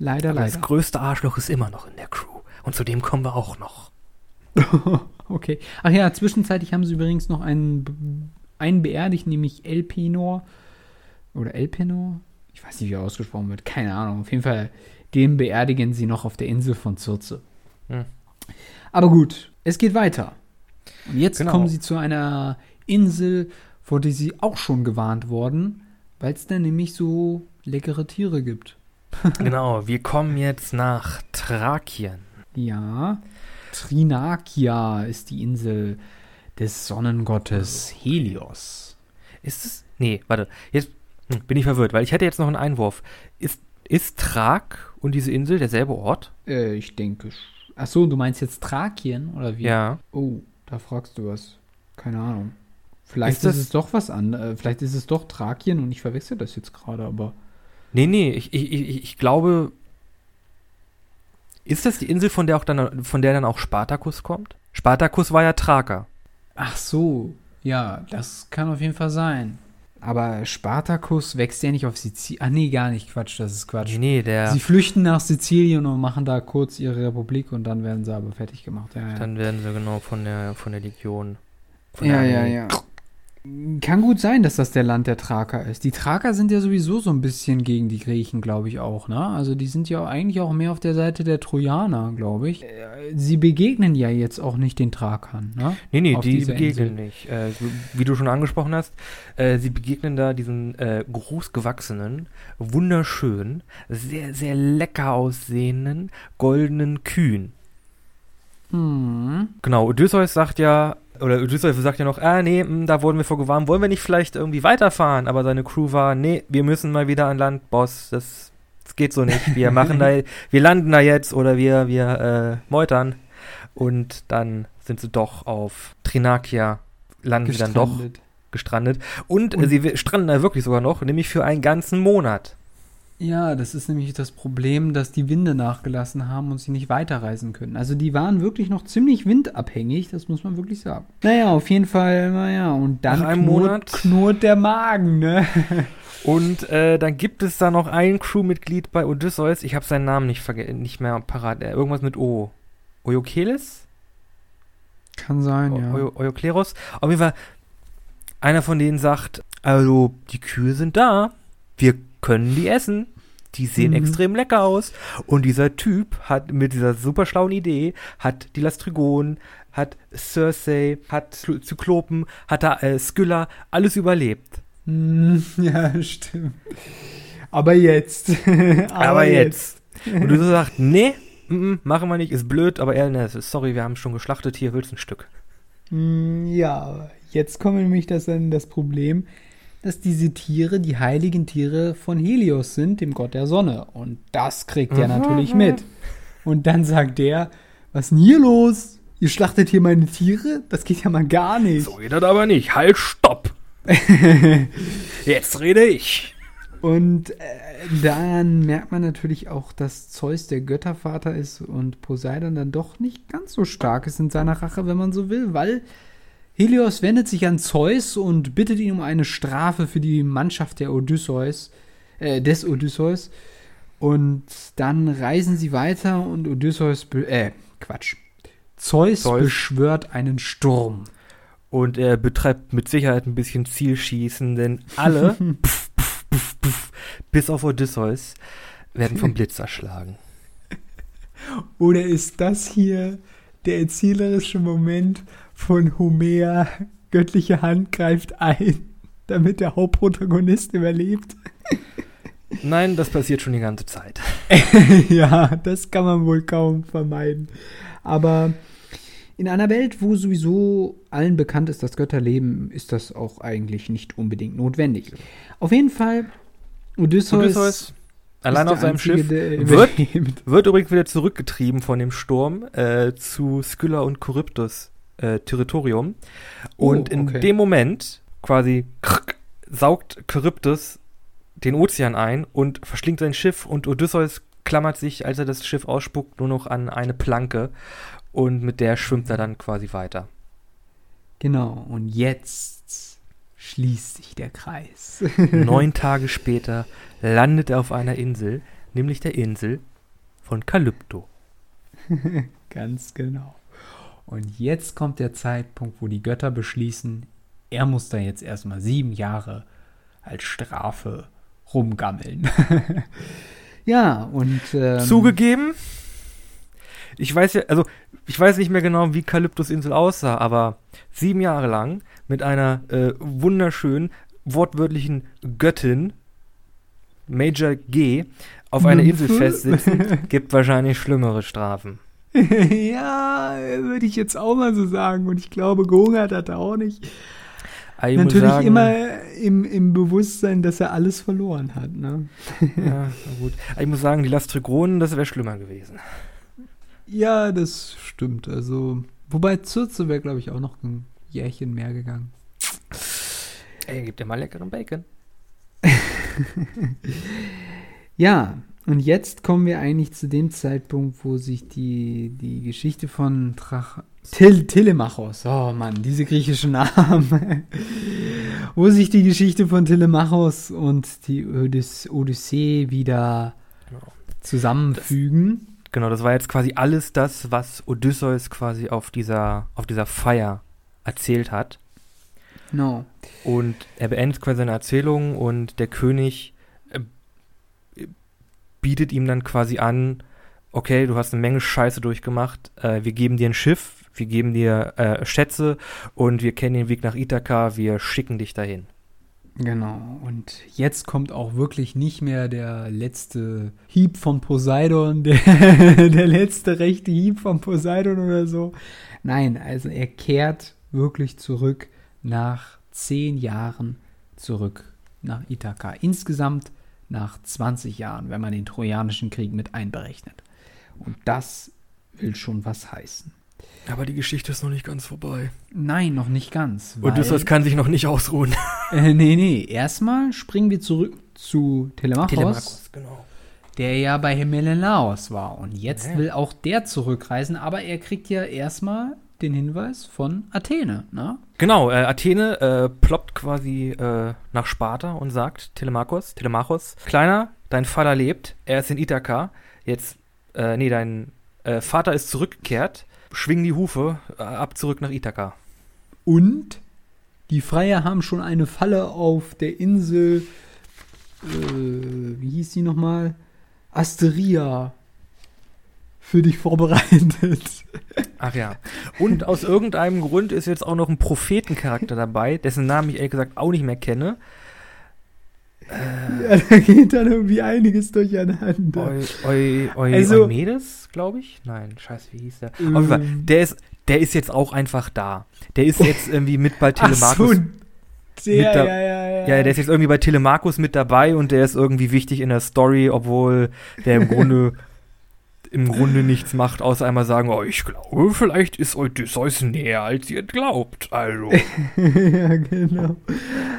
Leider, Aber leider. Das größte Arschloch ist immer noch in der Crew. Und zu dem kommen wir auch noch. okay. Ach ja, zwischenzeitlich haben sie übrigens noch einen, einen beerdigt, nämlich Elpenor. Oder Elpenor? Ich weiß nicht, wie er ausgesprochen wird. Keine Ahnung. Auf jeden Fall, den beerdigen sie noch auf der Insel von Zürze. Hm. Aber gut, es geht weiter. Und jetzt genau. kommen sie zu einer Insel, vor der sie auch schon gewarnt wurden, weil es da nämlich so leckere Tiere gibt. genau, wir kommen jetzt nach Thrakien. Ja, Trinakia ist die Insel des Sonnengottes Helios. Ist es? Nee, warte. Jetzt hm, bin ich verwirrt, weil ich hätte jetzt noch einen Einwurf. Ist, ist Thrak und diese Insel derselbe Ort? Äh, ich denke. Ach so, du meinst jetzt Thrakien oder wie? Ja. Oh, da fragst du was. Keine Ahnung. Vielleicht ist, ist es doch was anderes. Vielleicht ist es doch Thrakien und ich verwechsel das jetzt gerade, aber. Nee, nee, ich, ich, ich, ich glaube. Ist das die Insel, von der, auch dann, von der dann auch Spartacus kommt? Spartacus war ja Thraker. Ach so, ja, das kann auf jeden Fall sein. Aber Spartacus wächst ja nicht auf Sizilien. Ah, nee, gar nicht. Quatsch, das ist Quatsch. Nee, nee, der. Sie flüchten nach Sizilien und machen da kurz ihre Republik und dann werden sie aber fertig gemacht. Ja, ja. Dann werden sie genau von der, von der Legion. Von ja, der ja, ja. Kann gut sein, dass das der Land der Thraker ist. Die Thraker sind ja sowieso so ein bisschen gegen die Griechen, glaube ich auch, ne? Also die sind ja eigentlich auch mehr auf der Seite der Trojaner, glaube ich. Äh, Sie begegnen ja jetzt auch nicht den Thrakern, ne? Nee, nee, Auf die begegnen Insel. nicht. Äh, wie du schon angesprochen hast, äh, sie begegnen da diesen äh, großgewachsenen, wunderschönen, sehr, sehr lecker aussehenden, goldenen Kühen. Hm. Genau, Odysseus sagt ja, oder Odysseus sagt ja noch, ah nee, mh, da wurden wir vorgewarnt, wollen wir nicht vielleicht irgendwie weiterfahren? Aber seine Crew war, nee, wir müssen mal wieder an Land, Boss, das, das geht so nicht. Wir machen da, wir landen da jetzt oder wir, wir äh, meutern. Und dann sind sie doch auf Trinakia, landen sie dann doch Gestrandet. Und, äh, Und- sie stranden da wirklich sogar noch, nämlich für einen ganzen Monat. Ja, das ist nämlich das Problem, dass die Winde nachgelassen haben und sie nicht weiterreisen können. Also die waren wirklich noch ziemlich windabhängig, das muss man wirklich sagen. Naja, auf jeden Fall, naja, und dann Nach einem knurrt, Monat- knurrt der Magen, ne? Und äh, dann gibt es da noch ein Crewmitglied bei Odysseus, ich habe seinen Namen nicht, nicht mehr parat, äh, irgendwas mit O. Oiokeles? Kann sein, ja. Eu- Eukleros. Auf jeden Fall, einer von denen sagt, also die Kühe sind da, wir können die essen. Die sehen Mhm. extrem lecker aus. Und dieser Typ hat mit dieser super schlauen Idee, hat die Lastrigonen, hat Cersei, hat Zy- Zyklopen, hat da äh, Skylla, alles überlebt. Hm, ja, stimmt. Aber jetzt. Aber, jetzt. Und du sagst, nee, mm, mm, machen wir nicht, ist blöd, aber er, ne, sorry, wir haben schon geschlachtet, hier willst du ein Stück. Hm, Ja, jetzt kommt nämlich das, dann das Problem, dass diese Tiere die heiligen Tiere von Helios sind, dem Gott der Sonne. Und das kriegt er Mhm. natürlich mit. Und dann sagt der, was ist denn hier los? Ihr schlachtet hier meine Tiere? Das geht ja mal gar nicht. So geht das aber nicht. Halt, stopp! Jetzt rede ich. Und äh, dann merkt man natürlich auch, dass Zeus der Göttervater ist und Poseidon dann doch nicht ganz so stark ist in seiner Rache, wenn man so will, weil Helios wendet sich an Zeus und bittet ihn um eine Strafe für die Mannschaft der Odysseus, äh, des Odysseus. Und dann reisen sie weiter und Odysseus, äh, Quatsch. Zeus, Zeus. beschwört einen Sturm. Und er betreibt mit Sicherheit ein bisschen Zielschießen, denn alle, pf, pf, pf, bis auf Odysseus, werden vom Blitz erschlagen. Oder ist das hier der erzählerische Moment von Homer? Göttliche Hand greift ein, damit der Hauptprotagonist überlebt. Nein, das passiert schon die ganze Zeit. ja, das kann man wohl kaum vermeiden. Aber in einer Welt, wo sowieso allen bekannt ist, dass Götter leben, ist das auch eigentlich nicht unbedingt notwendig. Auf jeden Fall, Odysseus, Odysseus, allein auf seinem Schiff, wird, wird übrigens wieder zurückgetrieben von dem Sturm äh, zu Skylla und Charybdis äh, Territorium. Und Oh, in okay. dem Moment quasi krrk, saugt Charybdis den Ozean ein und verschlingt sein Schiff und Odysseus klammert sich, als er das Schiff ausspuckt, nur noch an eine Planke und mit der schwimmt er dann quasi weiter. Genau, und jetzt schließt sich der Kreis. Neun Tage später landet er auf einer Insel, nämlich der Insel von Kalypto. Ganz genau. Und jetzt kommt der Zeitpunkt, wo die Götter beschließen, er muss da jetzt erstmal sieben Jahre als Strafe rumgammeln. ja, und ähm, Zugegeben, ich weiß ja, also ich weiß nicht mehr genau, wie Kalyptos Insel aussah, aber sieben Jahre lang mit einer äh, wunderschönen, wortwörtlichen Göttin, Major G, auf einer Insel Nymphe? festsitzen, gibt wahrscheinlich schlimmere Strafen. ja, würde ich jetzt auch mal so sagen. Und ich glaube, gehungert hat er auch nicht. Aber ich Natürlich sagen, immer im, im Bewusstsein, dass er alles verloren hat. Ne? Ja, gut. Aber ich muss sagen, die Lastrigonen, das wäre schlimmer gewesen. Ja, das stimmt. Also, wobei Zürze wäre, glaube ich, auch noch ein Jährchen mehr gegangen. Ey, gib dir mal leckeren Bacon. Ja, und jetzt kommen wir eigentlich zu dem Zeitpunkt, wo sich die, die Geschichte von Trach Til Telemachos, oh Mann, diese griechischen Namen, wo sich die Geschichte von Telemachos und die Odys Odyssee wieder Genau. zusammenfügen. Genau, das war jetzt quasi alles das, was Odysseus quasi auf dieser, auf dieser Feier erzählt hat. No. Und er beendet quasi seine Erzählung und der König bietet ihm dann quasi an, okay, du hast eine Menge Scheiße durchgemacht, äh, wir geben dir ein Schiff, wir geben dir äh, Schätze und wir kennen den Weg nach Ithaka, wir schicken dich dahin. Genau, und jetzt kommt auch wirklich nicht mehr der letzte Hieb von Poseidon, der, der letzte rechte Hieb von Poseidon oder so. Nein, also er kehrt wirklich zurück nach zehn Jahren zurück nach Ithaka. Insgesamt nach 20 Jahren, wenn man den Trojanischen Krieg mit einberechnet. Und das will schon was heißen. Aber die Geschichte ist noch nicht ganz vorbei. Nein, noch nicht ganz. Und das kann sich noch nicht ausruhen. Äh, nee, nee. Erstmal springen wir zurück zu Telemachos, Telemachos, genau. der ja bei Menelaos war. Und jetzt Ja. will auch der zurückreisen, aber er kriegt ja erstmal den Hinweis von Athene. Ne? Genau, äh, Athene äh, ploppt quasi äh, nach Sparta und sagt, Telemachos, Telemachos, Kleiner, dein Vater lebt, er ist in Ithaka, jetzt, äh, nee, dein äh, Vater ist zurückgekehrt, schwing die Hufe, äh, ab zurück nach Ithaka. Und die Freier haben schon eine Falle auf der Insel, äh, wie hieß die nochmal? Asteria für dich vorbereitet. Ach ja. Und aus irgendeinem Grund ist jetzt auch noch ein Prophetencharakter dabei, dessen Namen ich ehrlich gesagt auch nicht mehr kenne. ja, da geht dann irgendwie einiges durcheinander. Eu, eu, eu, Also- Eumedes, glaube ich? Nein, scheiße, wie hieß der? Auf jeden Fall, Ähm. der ist, der ist jetzt auch einfach da. Der ist jetzt irgendwie mit bei Ach Telemachus. so, der, Mit der- ja, ja, ja. Ja, der ist jetzt irgendwie bei Telemachus mit dabei und der ist irgendwie wichtig in der Story, obwohl der im Grunde im Grunde nichts macht, außer einmal sagen, oh, ich glaube, vielleicht ist Odysseus näher, als ihr glaubt. Also. ja, genau.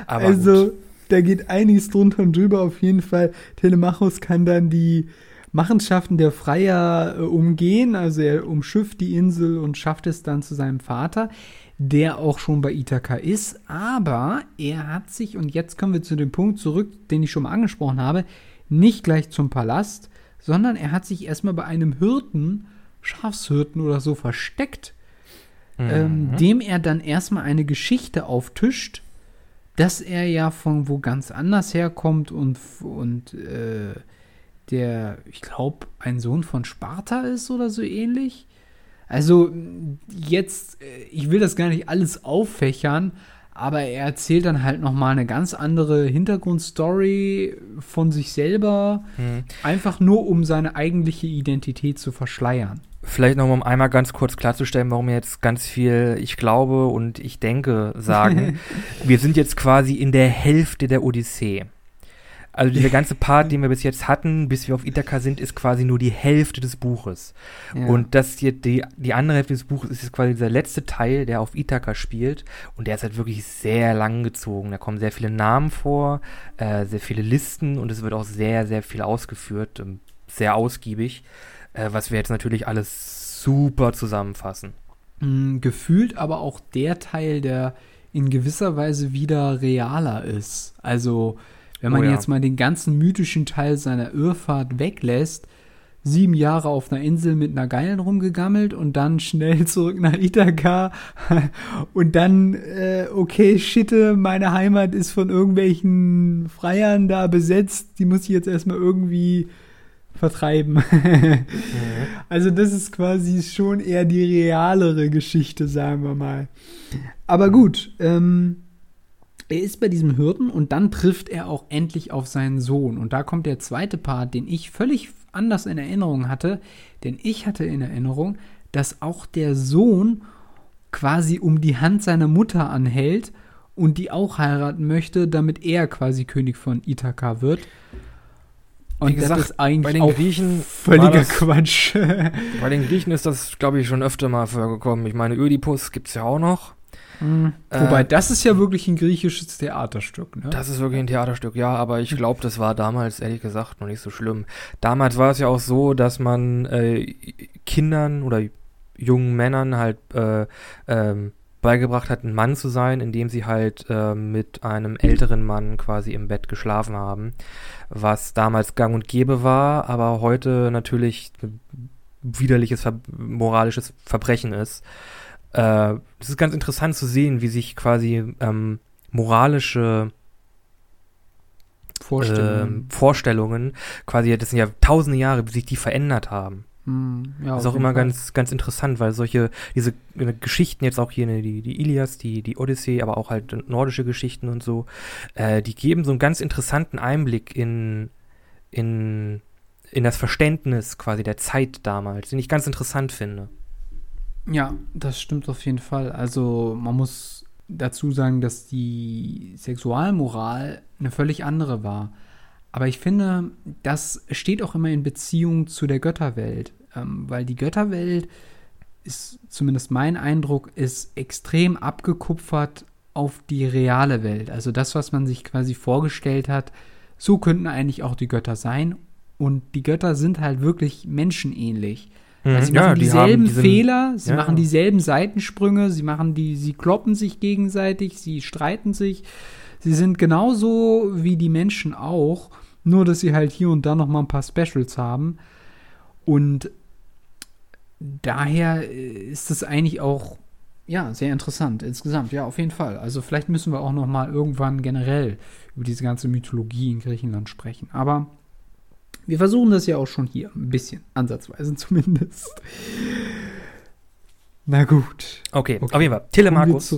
Aber also, gut. da geht einiges drunter und drüber. Auf jeden Fall, Telemachos kann dann die Machenschaften der Freier äh, umgehen. Also, er umschifft die Insel und schafft es dann zu seinem Vater, der auch schon bei Ithaka ist. Aber er hat sich, und jetzt kommen wir zu dem Punkt zurück, den ich schon mal angesprochen habe, nicht gleich zum Palast, sondern er hat sich erstmal bei einem Hirten, Schafshirten oder so versteckt ähm, Mhm. dem er dann erstmal eine Geschichte auftischt, dass er ja von wo ganz anders herkommt und, und äh, der, ich glaube, ein Sohn von Sparta ist oder so ähnlich. Also jetzt, äh, ich will das gar nicht alles auffächern, aber er erzählt dann halt noch mal eine ganz andere Hintergrundstory von sich selber, Mhm. einfach nur um seine eigentliche Identität zu verschleiern. Vielleicht noch mal, um einmal ganz kurz klarzustellen, warum wir jetzt ganz viel ich glaube und ich denke sagen. wir sind jetzt quasi in der Hälfte der Odyssee. Also dieser ganze Part, den wir bis jetzt hatten, bis wir auf Ithaka sind, ist quasi nur die Hälfte des Buches. Ja. Und das hier, die, die andere Hälfte des Buches ist jetzt quasi dieser letzte Teil, der auf Ithaka spielt. Und der ist halt wirklich sehr lang gezogen. Da kommen sehr viele Namen vor, äh, sehr viele Listen und es wird auch sehr, sehr viel ausgeführt, ähm, sehr ausgiebig, äh, was wir jetzt natürlich alles super zusammenfassen. mh, gefühlt aber auch der Teil, der in gewisser Weise wieder realer ist. Also, wenn man Oh ja. jetzt mal den ganzen mythischen Teil seiner Irrfahrt weglässt, sieben Jahre auf einer Insel mit einer Geilen rumgegammelt und dann schnell zurück nach Ithaka und dann, äh, okay, shitte, meine Heimat ist von irgendwelchen Freiern da besetzt, die muss ich jetzt erstmal irgendwie vertreiben. Also das ist quasi schon eher die realere Geschichte, sagen wir mal. Aber gut, ähm, er ist bei diesem Hirten und dann trifft er auch endlich auf seinen Sohn. Und da kommt der zweite Part, den ich völlig anders in Erinnerung hatte. Denn ich hatte in Erinnerung, dass auch der Sohn quasi um die Hand seiner Mutter anhält und die auch heiraten möchte, damit er quasi König von Ithaka wird. Und Wie gesagt, das ist eigentlich bei den auch Griechen völliger das- Quatsch. Bei den Griechen ist das, glaube ich, schon öfter mal vorgekommen. Ich meine, Ödipus gibt es ja auch noch. Mhm. Äh, Wobei, das ist ja wirklich ein griechisches Theaterstück, ne? Das ist wirklich ein Theaterstück, ja, aber ich glaube, das war damals ehrlich gesagt noch nicht so schlimm. Damals war es ja auch so, dass man äh, Kindern oder jungen Männern halt äh, ähm, beigebracht hat, ein Mann zu sein, indem sie halt äh, mit einem älteren Mann quasi im Bett geschlafen haben, was damals gang und gäbe war, aber heute natürlich ein widerliches Ver moralisches Verbrechen ist. Äh, es ist ganz interessant zu sehen, wie sich quasi ähm, moralische Vorstellungen. ähm, Vorstellungen, quasi, das sind ja tausende Jahre, wie sich die verändert haben. Hm, ja, Das ist auch immer Fall. ganz, ganz interessant, weil solche, diese äh, Geschichten jetzt auch hier, ne, die, die Ilias, die, die Odyssee, aber auch halt nordische Geschichten und so, äh, die geben so einen ganz interessanten Einblick in, in, in das Verständnis quasi der Zeit damals, den ich ganz interessant finde. Ja, das stimmt auf jeden Fall. Also man muss dazu sagen, dass die Sexualmoral eine völlig andere war. Aber ich finde, das steht auch immer in Beziehung zu der Götterwelt, ähm, weil die Götterwelt ist, zumindest mein Eindruck, ist extrem abgekupfert auf die reale Welt. Also das, was man sich quasi vorgestellt hat, so könnten eigentlich auch die Götter sein. Und die Götter sind halt wirklich menschenähnlich. Also sie Mhm. Ja, machen die dieselben diesen- Fehler, sie ja, machen dieselben Seitensprünge, sie machen die, sie kloppen sich gegenseitig, sie streiten sich. Sie sind genauso wie die Menschen auch, nur dass sie halt hier und da noch mal ein paar Specials haben. Und daher äh, ist es eigentlich auch ja sehr interessant insgesamt. Ja, auf jeden Fall. Also vielleicht müssen wir auch noch mal irgendwann generell über diese ganze Mythologie in Griechenland sprechen. Aber wir versuchen das ja auch schon hier ein bisschen, ansatzweise zumindest. Na gut. Okay, Okay. auf jeden Fall. Telemachus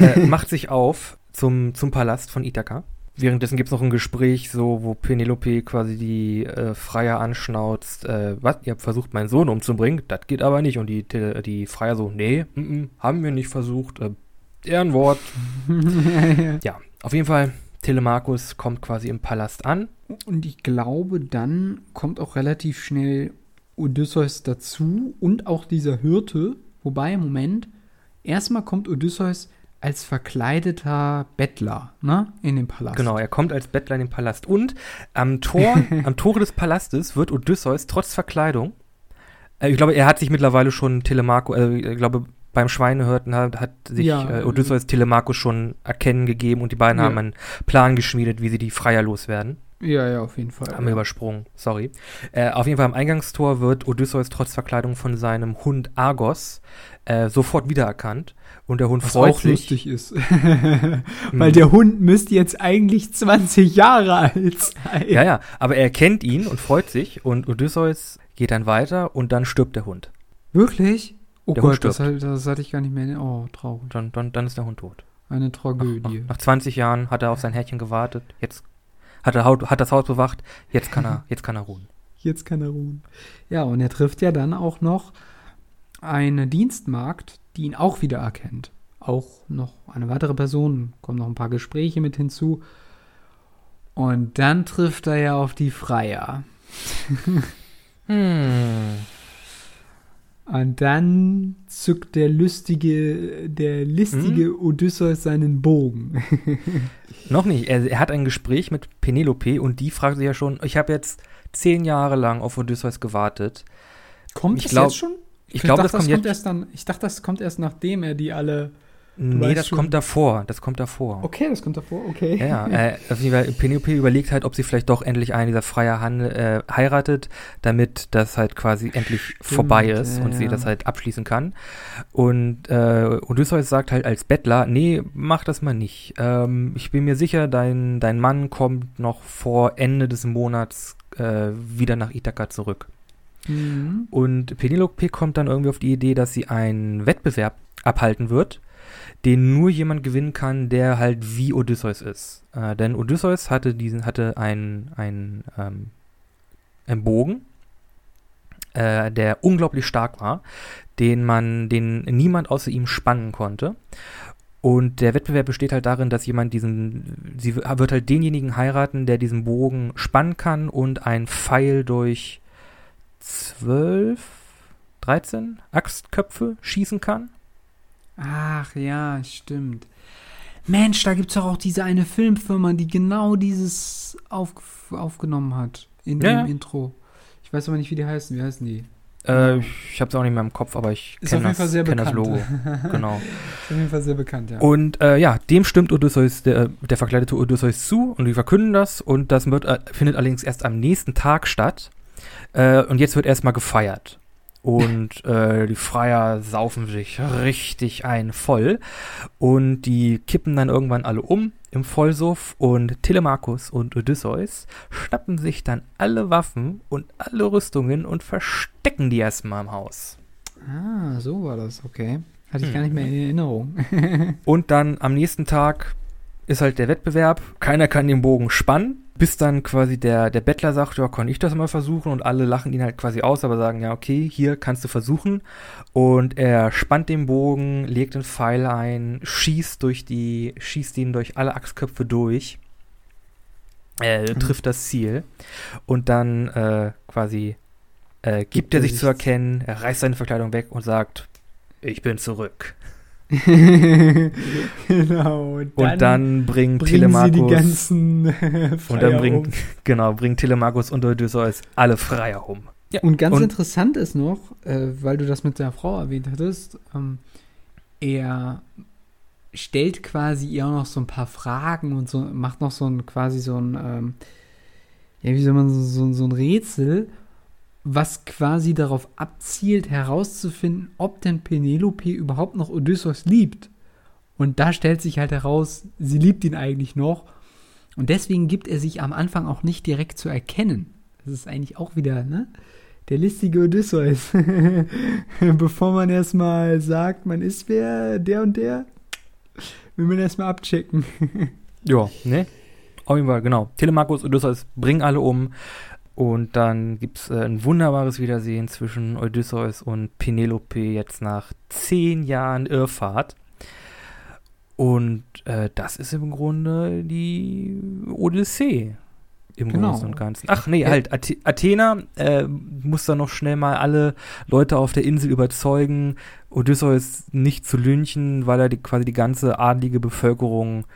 äh, macht sich auf zum, zum Palast von Ithaka. Währenddessen gibt es noch ein Gespräch, so wo Penelope quasi die äh, Freier anschnauzt. Äh, was? Ihr habt versucht, meinen Sohn umzubringen? Das geht aber nicht. Und die, die Freier so, nee, mm -mm, haben wir nicht versucht. Äh, Ehrenwort. Ja, auf jeden Fall, Telemachus kommt quasi im Palast an. Und ich glaube, dann kommt auch relativ schnell Odysseus dazu und auch dieser Hirte. Wobei, Moment, erstmal kommt Odysseus als verkleideter Bettler, ne, in den Palast. Genau, er kommt als Bettler in den Palast. Und am Tor, am Tore des Palastes wird Odysseus trotz Verkleidung, äh, ich glaube, er hat sich mittlerweile schon Telemachus, äh, ich glaube, beim Schweinehirten hat, hat sich Ja. äh, Odysseus Telemachus schon erkennen gegeben und die beiden Ja. haben einen Plan geschmiedet, wie sie die Freier loswerden. Ja, ja, auf jeden Fall. Haben wir übersprungen, sorry. Äh, auf jeden Fall am Eingangstor wird Odysseus trotz Verkleidung von seinem Hund Argos äh, sofort wiedererkannt. Und der Hund Was freut auch sich. lustig ist. Weil Mhm. der Hund müsste jetzt eigentlich 20 Jahre alt sein. Ja, ja, aber er kennt ihn und freut sich und Odysseus geht dann weiter und dann stirbt der Hund. Wirklich? Oh Der Gott, das, das hatte ich gar nicht mehr. Oh, traurig. Dann, dann, dann ist der Hund tot. Eine Nach, Tragödie. nach 20 Jahren hat er auf sein Herrchen gewartet. Jetzt hat er hat das Haus bewacht. Jetzt kann er, jetzt kann er ruhen. Jetzt kann er ruhen. Ja, und er trifft ja dann auch noch eine Dienstmagd, die ihn auch wieder erkennt. Auch noch eine weitere Person, kommen noch ein paar Gespräche mit hinzu. Und dann trifft er ja auf die Freier. Hm. Und dann zückt der lustige, der listige Odysseus seinen Bogen. Noch nicht. Er, er hat ein Gespräch mit Penelope und die fragt sich ja schon, ich habe jetzt zehn Jahre lang auf Odysseus gewartet. Kommt Ich das glaub- jetzt schon? Ich glaube, das dachte, kommt jetzt. erst dann. Ich dachte, das kommt erst nachdem er die alle. Nee, das schon. kommt davor. Das kommt davor. Okay, das kommt davor. Okay. Ja. Äh, Fall, Penelope überlegt halt, ob sie vielleicht doch endlich einen dieser Freier Handel, äh, heiratet, damit das halt quasi endlich vorbei ist ja, und sie ja. das halt abschließen kann. Und äh, Odysseus sagt halt als Bettler, nee, mach das mal nicht. Ähm, ich bin mir sicher, dein, dein Mann kommt noch vor Ende des Monats äh, wieder nach Ithaka zurück. Mhm. Und Penelope kommt dann irgendwie auf die Idee, dass sie einen Wettbewerb abhalten wird, den nur jemand gewinnen kann, der halt wie Odysseus ist. Äh, denn Odysseus hatte diesen, hatte einen, einen, ähm, einen Bogen, äh, der unglaublich stark war, den man, den niemand außer ihm spannen konnte. Und der Wettbewerb besteht halt darin, dass jemand diesen, sie wird halt denjenigen heiraten, der diesen Bogen spannen kann und ein Pfeil durch zwölf, 13 Axtköpfe schießen kann. Ach ja, stimmt. Mensch, da gibt's doch auch diese eine Filmfirma, die genau dieses auf, aufgenommen hat. In Ja, dem. Intro. Ich weiß aber nicht, wie die heißen. Wie heißen die? Äh, ich habe es auch nicht mehr im Kopf, aber ich kenne das, kenn das. Logo. genau. Ist auf jeden Fall sehr bekannt, ja. Und äh, ja, dem stimmt Odysseus, der, der verkleidete Odysseus zu und die verkünden das und das wird, äh, findet allerdings erst am nächsten Tag statt. Äh, und jetzt wird erstmal gefeiert. Und äh, die Freier saufen sich richtig ein voll und die kippen dann irgendwann alle um im Vollsuff und Telemachus und Odysseus schnappen sich dann alle Waffen und alle Rüstungen und verstecken die erstmal im Haus. Ah, so war das, okay. Hatte ich Hm. gar nicht mehr in Erinnerung. Und dann am nächsten Tag ist halt der Wettbewerb. Keiner kann den Bogen spannen, bis dann quasi der, der Bettler sagt, ja, kann ich das mal versuchen? Und alle lachen ihn halt quasi aus, aber sagen, ja, okay, hier kannst du versuchen. Und er spannt den Bogen, legt den Pfeil ein, schießt durch die, schießt ihn durch alle Achsköpfe durch. Äh, Mhm. trifft das Ziel. Und dann äh, quasi äh, gibt, Gibt er sich sich zu erkennen, er reißt seine Verkleidung weg und sagt, ich bin zurück. genau. Und dann bringen bringen sie die Telemachus ganzen und dann bringt um. genau bringen Telemachus und Odysseus alle Freier um. Ja, Und ganz und- interessant ist noch, äh, weil du das mit der Frau erwähnt hattest, ähm, er stellt quasi ihr auch noch so ein paar Fragen und so macht noch so ein quasi so ein ähm, ja wie soll man so, so, so ein Rätsel, was quasi darauf abzielt herauszufinden, ob denn Penelope überhaupt noch Odysseus liebt. Und da stellt sich halt heraus, sie liebt ihn eigentlich noch. Und deswegen gibt er sich am Anfang auch nicht direkt zu erkennen. Das ist eigentlich auch wieder, ne? Der listige Odysseus. Bevor man erstmal sagt, man ist wer, der und der, will man erstmal abchecken. Ja, ne? Auf jeden Fall, genau. Telemachus Odysseus bringen alle um. Und dann gibt es äh, ein wunderbares Wiedersehen zwischen Odysseus und Penelope jetzt nach zehn Jahren Irrfahrt. Und äh, das ist im Grunde die Odyssee im Genau. Großen und Ganzen. Ach nee, halt, Athe Athena äh, muss dann noch schnell mal alle Leute auf der Insel überzeugen, Odysseus nicht zu lynchen, weil er die, quasi die ganze adlige Bevölkerung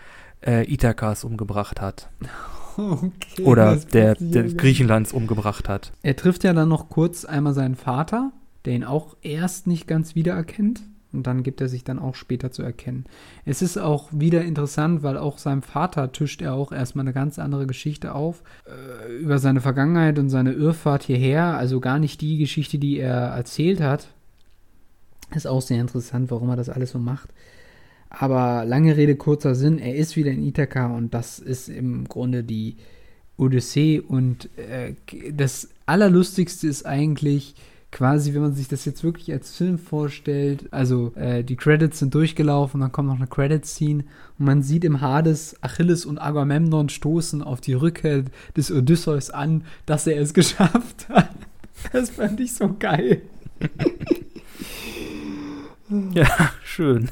äh, Ithakas umgebracht hat. Okay, Oder der, der. Griechenlands umgebracht hat. Er trifft ja dann noch kurz einmal seinen Vater, der ihn auch erst nicht ganz wiedererkennt. Und dann gibt er sich dann auch später zu erkennen. Es ist auch wieder interessant, weil auch seinem Vater tischt er auch erstmal eine ganz andere Geschichte auf. Äh, über seine Vergangenheit und seine Irrfahrt hierher. Also gar nicht die Geschichte, die er erzählt hat. Ist auch sehr interessant, warum er das alles so macht. Aber lange Rede, kurzer Sinn, er ist wieder in Ithaka und das ist im Grunde die Odyssee. Und äh, das Allerlustigste ist eigentlich quasi, wenn man sich das jetzt wirklich als Film vorstellt, also äh, die Credits sind durchgelaufen, dann kommt noch eine Credit-Scene und man sieht im Hades Achilles und Agamemnon stoßen auf die Rückkehr des Odysseus an, dass er es geschafft hat. Das fand ich so geil. Ja, schön.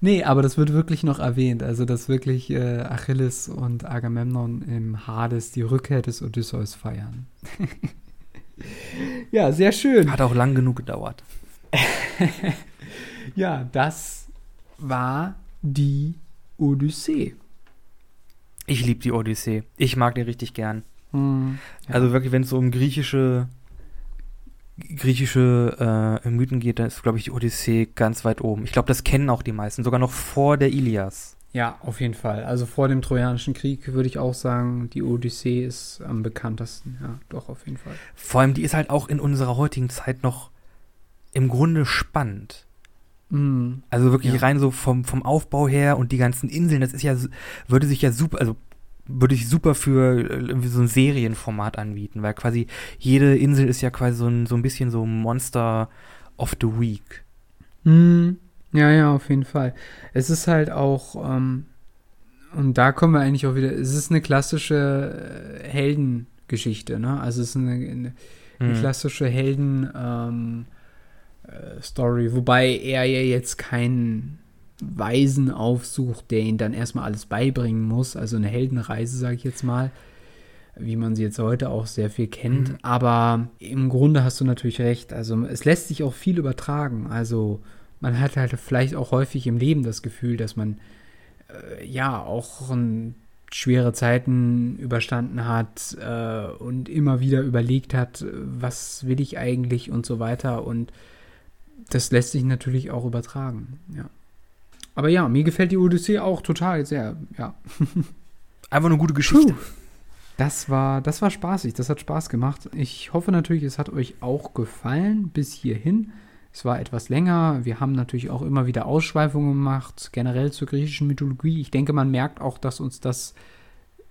Nee, aber das wird wirklich noch erwähnt. Also, dass wirklich äh, Achilles und Agamemnon im Hades die Rückkehr des Odysseus feiern. ja, sehr schön. Hat auch lang genug gedauert. Ja, das war die Odyssee. Ich liebe die Odyssee. Ich mag die richtig gern. Hm, ja. Also wirklich, wenn es so um griechische griechische äh, Mythen geht, dann ist, glaube ich, die Odyssee ganz weit oben. Ich glaube, das kennen auch die meisten, sogar noch vor der Ilias. ja, auf jeden Fall. Also vor dem Trojanischen Krieg würde ich auch sagen, die Odyssee ist am bekanntesten. Ja, doch, auf jeden Fall. Vor allem, die ist halt auch in unserer heutigen Zeit noch im Grunde spannend. Hm, Also wirklich Ja. rein so vom, vom Aufbau her und die ganzen Inseln, das ist ja, würde sich ja super, also würde ich super für äh, irgendwie so ein Serienformat anbieten, weil quasi jede Insel ist ja quasi so ein, so ein bisschen so Monster of the Week. Hm, ja, ja, auf jeden Fall. Es ist halt auch, ähm, und da kommen wir eigentlich auch wieder, es ist eine klassische äh, Heldengeschichte, ne? Also es ist eine, eine, eine Mhm. klassische Helden, ähm, äh, Story, wobei er ja jetzt keinen Weisen aufsucht, der ihn dann erstmal alles beibringen muss, also eine Heldenreise, sage ich jetzt mal, wie man sie jetzt heute auch sehr viel kennt, Mhm. aber im Grunde hast du natürlich recht, also es lässt sich auch viel übertragen, also man hat halt vielleicht auch häufig im Leben das Gefühl, dass man äh, ja auch ein schwere Zeiten überstanden hat äh, und immer wieder überlegt hat, was will ich eigentlich und so weiter. Und das lässt sich natürlich auch übertragen, ja. Aber ja, mir gefällt die Odyssee auch total sehr, ja. Einfach eine gute Geschichte. Puh. Das war, das war spaßig, das hat Spaß gemacht. Ich hoffe natürlich, es hat euch auch gefallen bis hierhin. Es war etwas länger. Wir haben natürlich auch immer wieder Ausschweifungen gemacht, generell zur griechischen Mythologie. Ich denke, man merkt auch, dass uns das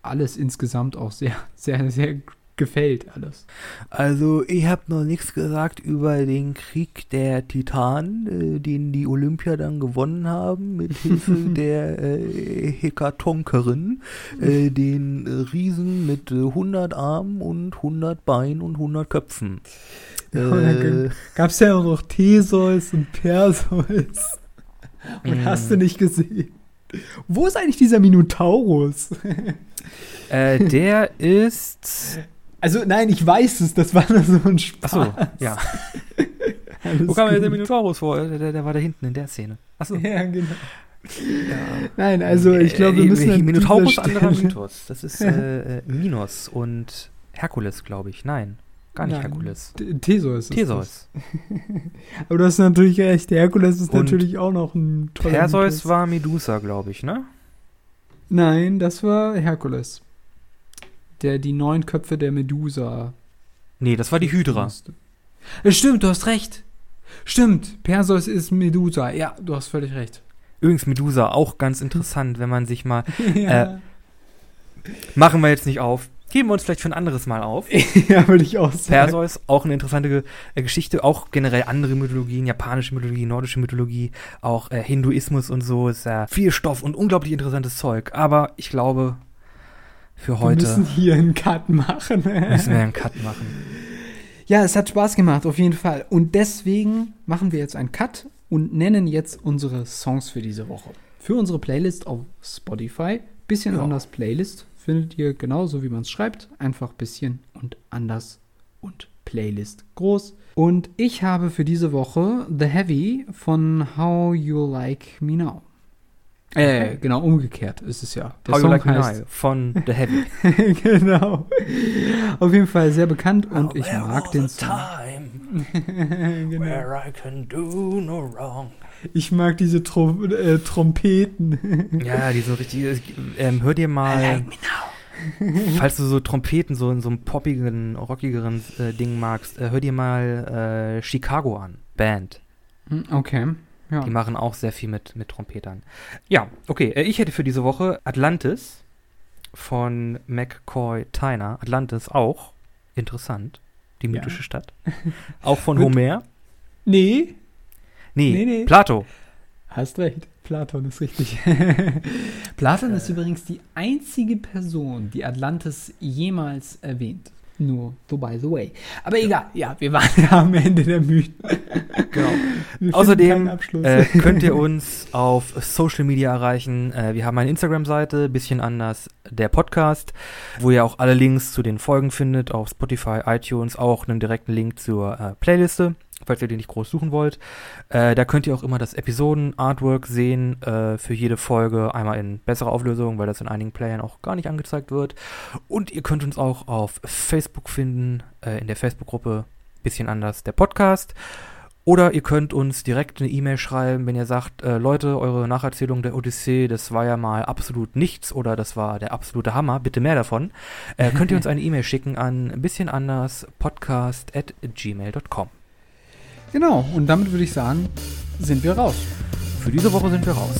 alles insgesamt auch sehr, sehr, sehr gefällt alles. Also ich habe noch nichts gesagt über den Krieg der Titanen, äh, den die Olympier dann gewonnen haben mit Hilfe der äh, Hekatonkerin, äh, den Riesen mit 100 Armen und 100 Beinen und 100 Köpfen. Äh, Gab es ja auch noch Theseus und Perseus. Und mm. hast du nicht gesehen? Wo ist eigentlich dieser Minotaurus? äh, der ist also nein, ich weiß es, das war nur so ein Spaß. Achso, ja. Wo kam jetzt der Minotaurus vor? Der, der, war da hinten in der Szene. Achso. Ja, genau. Ja. Nein, also ich glaube, wir äh, müssen. Äh, Minotaurus anderer Mythos. Das ist äh, äh, Minos und Herkules, glaube ich. Nein, gar nicht Nein, Herkules. Theseus. Theseus. Aber du hast natürlich recht. Herkules ist und natürlich auch noch ein toller Perseus Mythos. war Medusa, glaube ich, ne? Nein, das war Herkules der die neun Köpfe der Medusa. Nee, das war die Hydra. Äh, stimmt, du hast recht. Stimmt, Perseus ist Medusa. Ja, du hast völlig recht. Übrigens, Medusa, auch ganz interessant, wenn man sich mal. ja. äh, machen wir jetzt nicht auf. Geben wir uns vielleicht für ein anderes Mal auf. ja, würde ich auch sagen. Perseus, auch eine interessante äh, Geschichte. Auch generell andere Mythologien, japanische Mythologie, nordische Mythologie, auch äh, Hinduismus und so. Ist äh, viel Stoff und unglaublich interessantes Zeug. Aber ich glaube, für heute. Wir müssen hier einen Cut machen. müssen wir einen Cut machen. Ja, es hat Spaß gemacht, auf jeden Fall. Und deswegen machen wir jetzt einen Cut und nennen jetzt unsere Songs für diese Woche. Für unsere Playlist auf Spotify. Bisschen ja. anders Playlist findet ihr genauso, wie man es schreibt. Einfach bisschen und anders und Playlist groß. Und ich habe für diese Woche The Heavy von How You Like Me Now. Äh, genau, umgekehrt ist es ja. Der How Song Like heißt von The Heavy. genau. Auf jeden Fall sehr bekannt und oh, ich mag den Song. genau. Where I can do no wrong. Ich mag diese Trom äh, Trompeten. ja, die so richtig. Ähm, hör dir mal. Like me now. Falls du so Trompeten so in so einem poppigen, rockigeren äh, Ding magst, äh, hör dir mal äh, Chicago an. Band. Hm, okay. Ja. Die machen auch sehr viel mit, mit Trompetern. Ja, okay. Äh, ich hätte für diese Woche Atlantis von McCoy Tyner. Atlantis auch. Interessant. Die mythische ja. Stadt. Auch von Homer. Nee. Nee, nee, nee. Plato. Hast recht. Platon ist richtig. Platon äh. ist übrigens die einzige Person, die Atlantis jemals erwähnt. Nur so by the way. Aber egal, ja, wir waren ja am Ende der Mythen. Genau. Außerdem äh, könnt ihr uns auf Social Media erreichen. Äh, wir haben eine Instagram-Seite, bisschen anders der Podcast, wo ihr auch alle Links zu den Folgen findet, auf Spotify, iTunes, auch einen direkten Link zur äh, Playliste falls ihr den nicht groß suchen wollt. Äh, da könnt ihr auch immer das Episoden-Artwork sehen äh, für jede Folge. Einmal in besserer Auflösung, weil das in einigen Playern auch gar nicht angezeigt wird. Und ihr könnt uns auch auf Facebook finden, äh, in der Facebook-Gruppe Bisschen anders der Podcast. Oder ihr könnt uns direkt eine E-Mail schreiben, wenn ihr sagt, äh, Leute, eure Nacherzählung der Odyssee, das war ja mal absolut nichts oder das war der absolute Hammer, bitte mehr davon. Äh, könnt ihr uns eine E-Mail schicken an ein bisschen anders podcast at gmail.com. Genau, und damit würde ich sagen, sind wir raus. Für diese Woche sind wir raus.